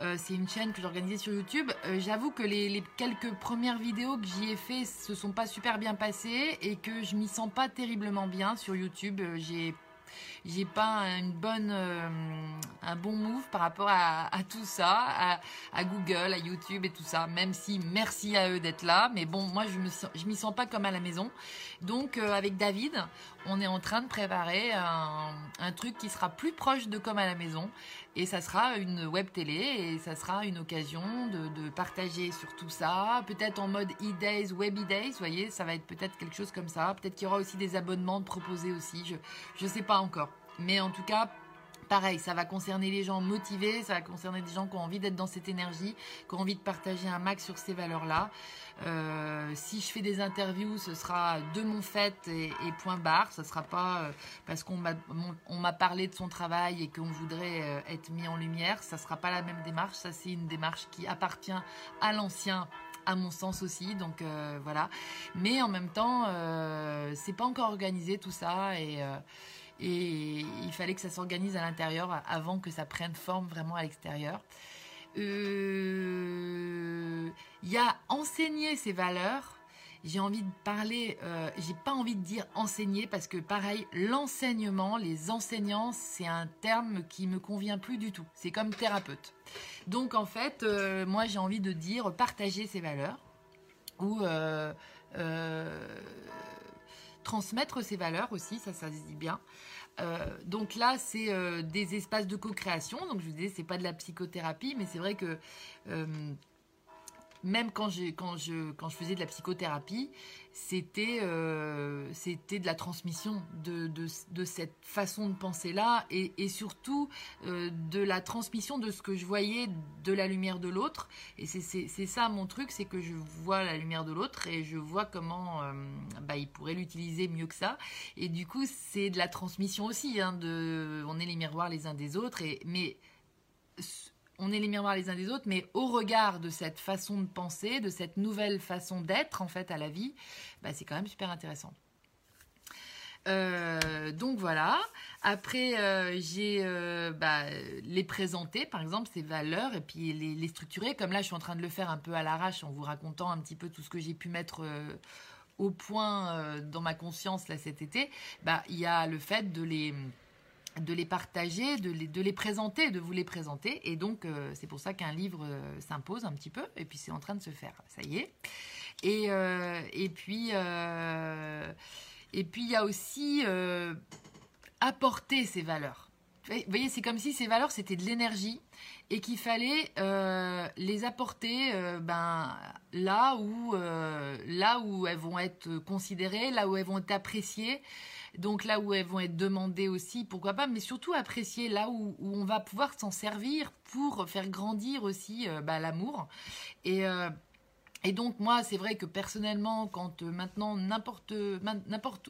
[SPEAKER 1] Euh, c'est une chaîne que j'ai organisée sur YouTube. Euh, J'avoue que les, quelques premières vidéos que j'y ai fait se sont pas super bien passées et que je m'y sens pas terriblement bien sur YouTube. J'ai j'ai pas une bonne, euh, un bon move par rapport à, tout ça, à, Google, à YouTube et tout ça. Même si merci à eux d'être là, mais bon, moi je me je m'y sens pas comme à la maison. Donc euh, avec David, on est en train de préparer un, truc qui sera plus proche de comme à la maison, et ça sera une web télé et ça sera une occasion de, partager sur tout ça, peut-être en mode e-days, web e-days, vous voyez, ça va être peut-être quelque chose comme ça. Peut-être qu'il y aura aussi des abonnements proposés aussi, je je sais pas encore. Mais en tout cas, pareil, ça va concerner les gens motivés, ça va concerner des gens qui ont envie d'être dans cette énergie, qui ont envie de partager un max sur ces valeurs-là. Euh, si je fais des interviews, ce sera de mon fait et, point barre. Ce sera pas euh, parce qu'on m'a parlé de son travail et qu'on voudrait euh, être mis en lumière. Ça sera pas la même démarche. Ça, c'est une démarche qui appartient à l'ancien à mon sens aussi, donc voilà. Mais en même temps, euh, c'est pas encore organisé tout ça et et il fallait que ça s'organise à l'intérieur avant que ça prenne forme vraiment à l'extérieur. Euh, Il y a enseigner ces valeurs. J'ai envie de parler, euh, j'ai pas envie de dire enseigner parce que pareil, l'enseignement, les enseignants, c'est un terme qui me convient plus du tout. C'est comme thérapeute. Donc en fait, euh, moi j'ai envie de dire partager ces valeurs ou transmettre ces valeurs aussi, ça, ça se dit bien. Euh, donc là, c'est euh, des espaces de co-création. Donc je vous disais, c'est pas de la psychothérapie, mais c'est vrai que euh, même quand, j'ai- quand, je, quand je faisais de la psychothérapie, c'était euh, de la transmission de, de, cette façon de penser-là et, et surtout euh, de la transmission de ce que je voyais de la lumière de l'autre. Et c'est ça mon truc, c'est que je vois la lumière de l'autre et je vois comment euh, bah, il pourrait l'utiliser mieux que ça. Et du coup, c'est de la transmission aussi. Hein, de, on est les miroirs les uns des autres, et, mais on est les miroirs les uns des autres, mais au regard de cette façon de penser, de cette nouvelle façon d'être en fait à la vie, bah, c'est quand même super intéressant. Euh, donc voilà. Après, euh, j'ai euh, bah, les présenter, par exemple, ces valeurs, et puis les, structurer. Comme là, je suis en train de le faire un peu à l'arrache en vous racontant un petit peu tout ce que j'ai pu mettre au point dans ma conscience là cet été. Bah, il y a le fait de les de les partager, de les, de les présenter, de vous les présenter. Et donc, euh, c'est pour ça qu'un livre euh, s'impose un petit peu. Et puis, c'est en train de se faire. Ça y est. Et, euh, et puis, il y a aussi apporter ces valeurs. Vous voyez, c'est comme si ces valeurs, c'était de l'énergie et qu'il fallait les apporter ben, là, où, là où elles vont être considérées, là où elles vont être appréciées. Donc là où elles vont être demandées aussi, pourquoi pas, mais surtout apprécier là où, où on va pouvoir s'en servir pour faire grandir aussi euh, bah, l'amour. Et, euh, et donc moi, c'est vrai que personnellement, quand euh, maintenant n'importe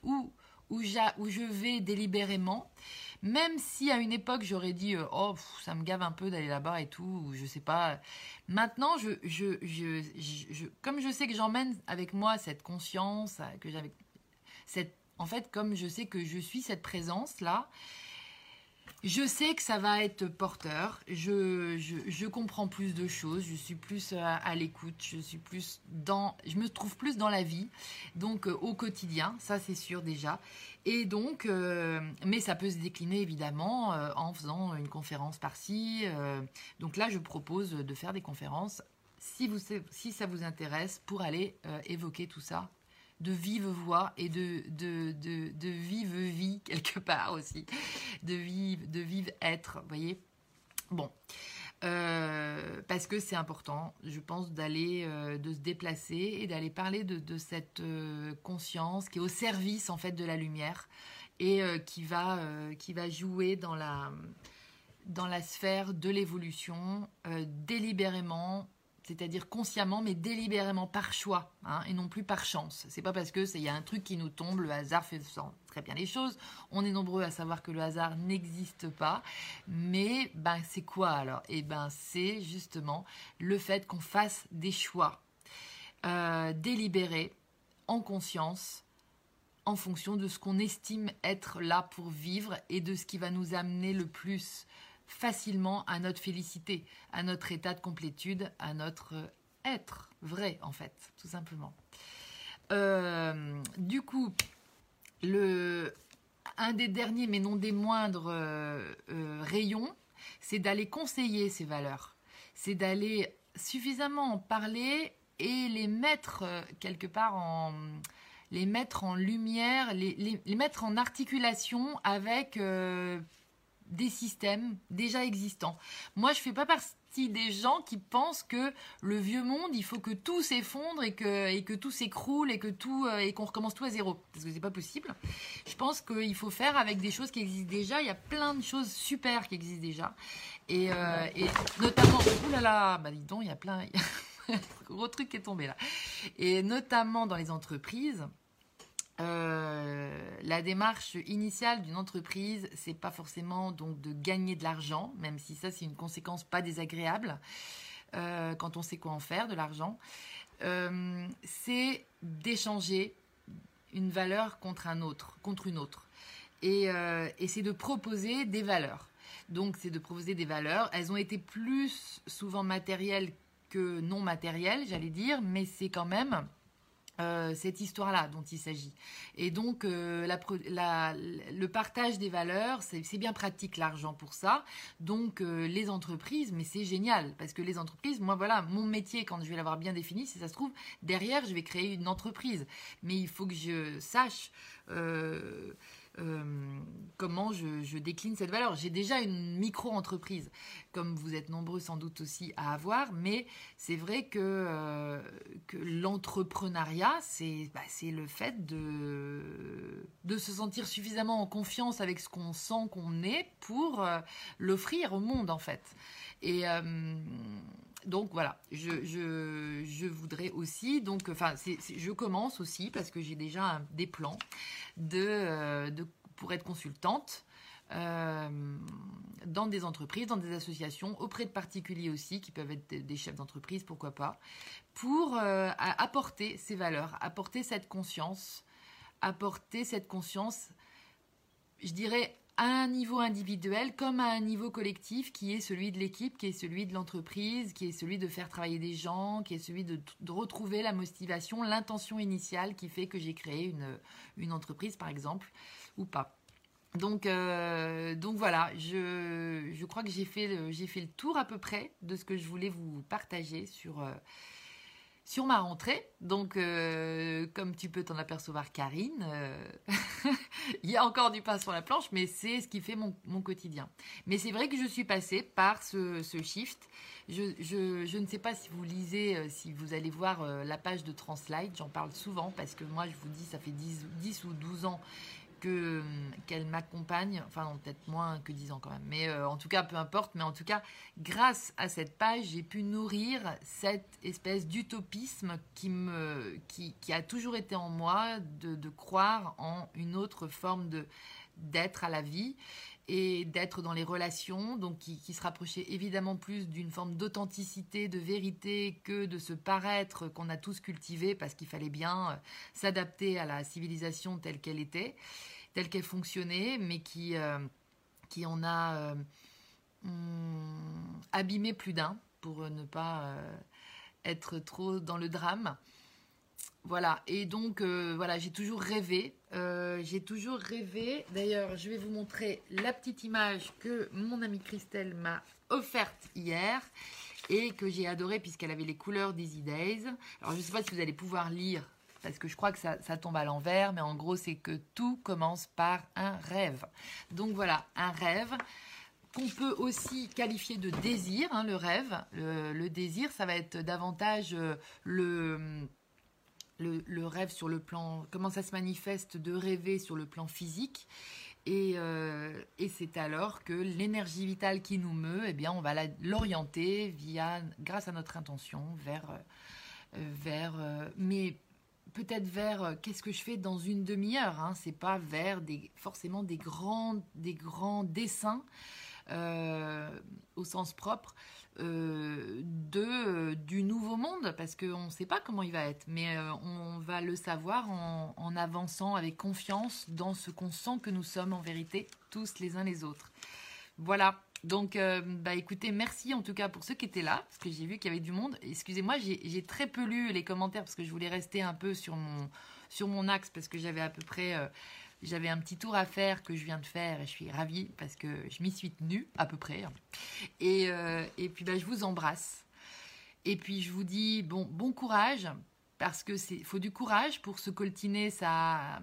[SPEAKER 1] où où, où je vais délibérément, même si à une époque j'aurais dit oh ça me gave un peu d'aller là-bas et tout, ou je sais pas. Maintenant, je, je, je, je- comme je sais que j'emmène avec moi cette conscience, que j'avais cette en fait, comme je sais que je suis cette présence-là, je sais que ça va être porteur. Je, je, comprends plus de choses. Je suis plus à, à l'écoute. Je suis plus dans. Je me trouve plus dans la vie. Donc, euh, au quotidien, ça c'est sûr déjà. Et donc, euh, mais ça peut se décliner évidemment euh, en faisant une conférence par-ci. euh. donc là, je propose de faire des conférences si, vous, si ça vous intéresse pour aller euh, évoquer tout ça de vive voix et de, de, de, vive vie quelque part aussi, de vive, de vive être, vous voyez. Bon, euh, parce que c'est important, je pense, d'aller, euh, de se déplacer et d'aller parler de, de cette euh, conscience qui est au service en fait de la lumière et qui va, qui va jouer dans la dans la sphère de l'évolution délibérément c'est-à-dire consciemment mais délibérément par choix hein, et non plus par chance. C'est pas parce que il y a un truc qui nous tombe, le hasard fait très bien les choses. On est nombreux à savoir que le hasard n'existe pas, mais ben c'est quoi alors? Et eh ben c'est justement le fait qu'on fasse des choix euh, délibérés, en conscience, en fonction de ce qu'on estime être là pour vivre et de ce qui va nous amener le plus facilement à notre félicité, à notre état de complétude, à notre être vrai en fait, tout simplement. Euh, du coup, le, un des derniers mais non des moindres euh, euh, rayons, c'est d'aller conseiller ces valeurs, c'est d'aller suffisamment en parler et les mettre quelque part en les mettre en lumière, les, mettre en articulation avec des systèmes déjà existants. Moi, je fais pas partie des gens qui pensent que le vieux monde, il faut que tout s'effondre et que, et que tout s'écroule et que tout euh, et qu'on recommence tout à zéro. Parce que c'est pas possible. Je pense qu'il faut faire avec des choses qui existent déjà. Il y a plein de choses super qui existent déjà. Et, euh, notamment, oh là là, bah dis donc, il y a plein, gros truc qui est tombé là. Et notamment dans les entreprises, euh, la démarche initiale d'une entreprise, c'est pas forcément donc de gagner de l'argent, même si ça c'est une conséquence pas désagréable euh, quand on sait quoi en faire de l'argent. Euh, c'est d'échanger une valeur contre un autre, contre une autre, et, et c'est de proposer des valeurs. Donc c'est de proposer des valeurs. Elles ont été plus souvent matérielles que non matérielles, j'allais dire, mais c'est quand même euh, cette histoire-là dont il s'agit. Et donc, euh, le partage des valeurs, c'est bien pratique l'argent pour ça. Donc, euh, les entreprises, mais c'est génial parce que les entreprises, moi, voilà, mon métier, quand je vais l'avoir bien défini, si ça se trouve, derrière, je vais créer une entreprise. Mais il faut que je sache euh, comment je, décline cette valeur. J'ai déjà une micro-entreprise, comme vous êtes nombreux sans doute aussi à avoir, mais c'est vrai que, euh, l'entrepreneuriat, c'est bah, le fait de, de se sentir suffisamment en confiance avec ce qu'on sent qu'on est pour euh, l'offrir au monde, en fait. Et donc voilà, je, voudrais aussi, donc, enfin, je commence aussi parce que j'ai déjà des plans de pour être consultante euh, dans des entreprises, dans des associations, auprès de particuliers aussi, qui peuvent être des chefs d'entreprise, pourquoi pas, pour euh, apporter ces valeurs, apporter cette conscience, apporter cette conscience, je dirais, à un niveau individuel comme à un niveau collectif qui est celui de l'équipe, qui est celui de l'entreprise, qui est celui de faire travailler des gens, qui est celui de, retrouver la motivation, l'intention initiale qui fait que j'ai créé une, une entreprise, par exemple ou pas. Donc, euh, donc voilà, je, je crois que j'ai fait, le, fait le tour à peu près de ce que je voulais vous partager sur, euh, sur ma rentrée. Donc, euh, comme tu peux t'en apercevoir, Karine, il y a encore du pain sur la planche, mais c'est ce qui fait mon, quotidien. Mais c'est vrai que je suis passée par ce, shift. Je, ne sais pas si vous lisez, si vous allez voir la page de Translite, j'en parle souvent parce que moi, je vous dis, ça fait 10, 10 ou 12 ans que qu'elle m'accompagne, enfin peut-être moins que 10 ans quand même, mais euh, en tout cas peu importe, mais en tout cas grâce à cette page j'ai pu nourrir cette espèce d'utopisme qui me qui, a toujours été en moi de, croire en une autre forme d'être à la vie et d'être dans les relations, donc qui, se rapprochait évidemment plus d'une forme d'authenticité, de vérité que de ce paraître qu'on a tous cultivé parce qu'il fallait bien euh, s'adapter à la civilisation telle qu'elle était, telle qu'elle fonctionnait, mais qui, euh, en a euh, hmm, abîmé plus d'un pour ne pas être trop dans le drame. Voilà, et donc euh, voilà, j'ai toujours rêvé, euh, j'ai toujours rêvé, d'ailleurs je vais vous montrer la petite image que mon amie Christelle m'a offerte hier et que j'ai adorée puisqu'elle avait les couleurs d'Easy Days. Alors je ne sais pas si vous allez pouvoir lire parce que je crois que ça, tombe à l'envers, mais en gros, c'est que tout commence par un rêve. Donc voilà, un rêve qu'on peut aussi qualifier de désir, hein, le rêve. Le, désir, ça va être davantage euh, le, rêve sur le plan, comment ça se manifeste de rêver sur le plan physique. Et, euh, et c'est alors que l'énergie vitale qui nous meut, eh bien, on va l'orienter via, grâce à notre intention, vers, euh, vers, mais peut-être vers qu'est-ce que je fais dans une demi-heure. Hein, c'est pas vers des, forcément des grands, des grands dessins euh, au sens propre euh, de, du nouveau monde, parce qu'on ne sait pas comment il va être, mais euh, on va le savoir en, en, avançant avec confiance dans ce qu'on sent que nous sommes en vérité, tous les uns les autres. Voilà. Donc, bah écoutez, merci en tout cas pour ceux qui étaient là, parce que j'ai vu qu'il y avait du monde. Excusez-moi, j'ai très peu lu les commentaires parce que je voulais rester un peu sur mon, sur mon axe, parce que j'avais à peu près j'avais un petit tour à faire que je viens de faire et je suis ravie parce que je m'y suis tenue à peu près. Et, euh, et puis bah, je vous embrasse. Et puis je vous dis bon, bon courage parce que c'est faut du courage pour se coltiner sa,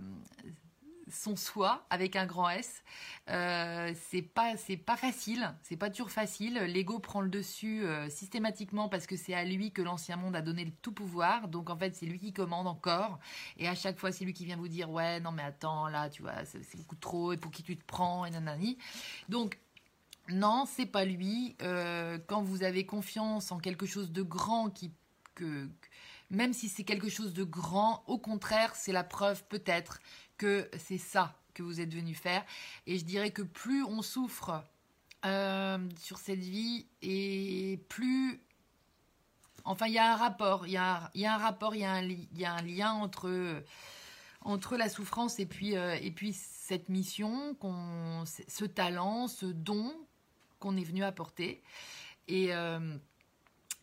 [SPEAKER 1] son soi avec un grand S. Euh, c'est pas c'est pas facile, c'est pas toujours facile. L'ego prend le dessus euh, systématiquement parce que c'est à lui que l'ancien monde a donné le tout pouvoir. Donc en fait c'est lui qui commande encore. Et à chaque fois c'est lui qui vient vous dire ouais non mais attends là tu vois c'est beaucoup trop et pour qui tu te prends et nanani. Donc non c'est pas lui. Euh, quand vous avez confiance en quelque chose de grand qui que même si c'est quelque chose de grand, au contraire, c'est la preuve peut-être que c'est ça que vous êtes venu faire. Et je dirais que plus on souffre euh, sur cette vie et plus... Enfin, il y a un rapport, il y a, un rapport, il y, lien entre, entre la souffrance et puis, euh, et puis cette mission, ce talent, ce don qu'on est venu apporter. Et, euh,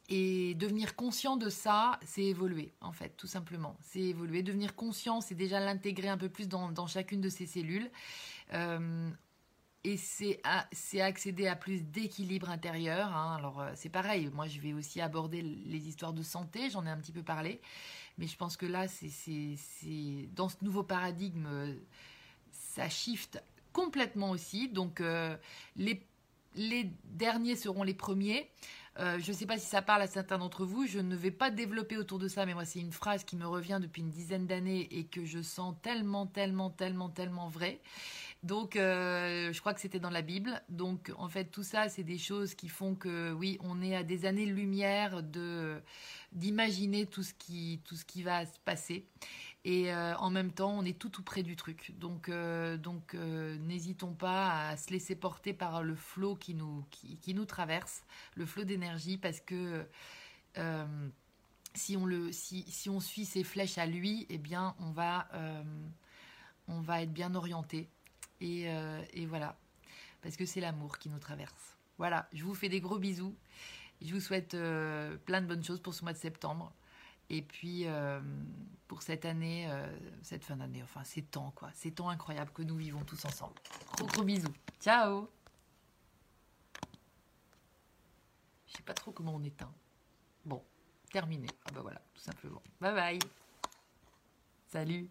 [SPEAKER 1] et devenir conscient de ça, c'est évoluer, en fait, tout simplement. C'est évoluer. Devenir conscient, c'est déjà l'intégrer un peu plus dans, chacune de ces cellules. Euh, et c'est accéder à plus d'équilibre intérieur. Hein. Alors, euh, c'est pareil. Moi, je vais aussi aborder les histoires de santé. J'en ai un petit peu parlé. Mais je pense que là, c'est dans ce nouveau paradigme, ça shift complètement aussi. Donc, euh, les derniers seront les premiers. Euh, je ne sais pas si ça parle à certains d'entre vous. Je ne vais pas développer autour de ça, mais moi, c'est une phrase qui me revient depuis une dizaine d'années et que je sens tellement, tellement, tellement, tellement vrai. Donc, euh, je crois que c'était dans la Bible. Donc, en fait, tout ça, c'est des choses qui font que, oui, on est à des années-lumière de d'imaginer tout tout ce qui va se passer. Et euh, en même temps, on est tout tout près du truc. Donc, euh, donc euh, n'hésitons pas à se laisser porter par le flot qui nous, qui, nous traverse, le flot d'énergie, parce que si, on le, si, si, on suit ces flèches à lui, eh bien, on va, on va être bien orienté. Et, et voilà, parce que c'est l'amour qui nous traverse. Voilà, je vous fais des gros bisous. Je vous souhaite plein de bonnes choses pour ce mois de septembre. Et puis, euh, pour cette année, euh, cette fin d'année, enfin, ces temps, quoi. Ces temps incroyables que nous vivons tous ensemble. Gros, gros bisous. Ciao Je sais pas trop comment on éteint. Bon, terminé. Ah bah voilà, tout simplement. Bye bye Salut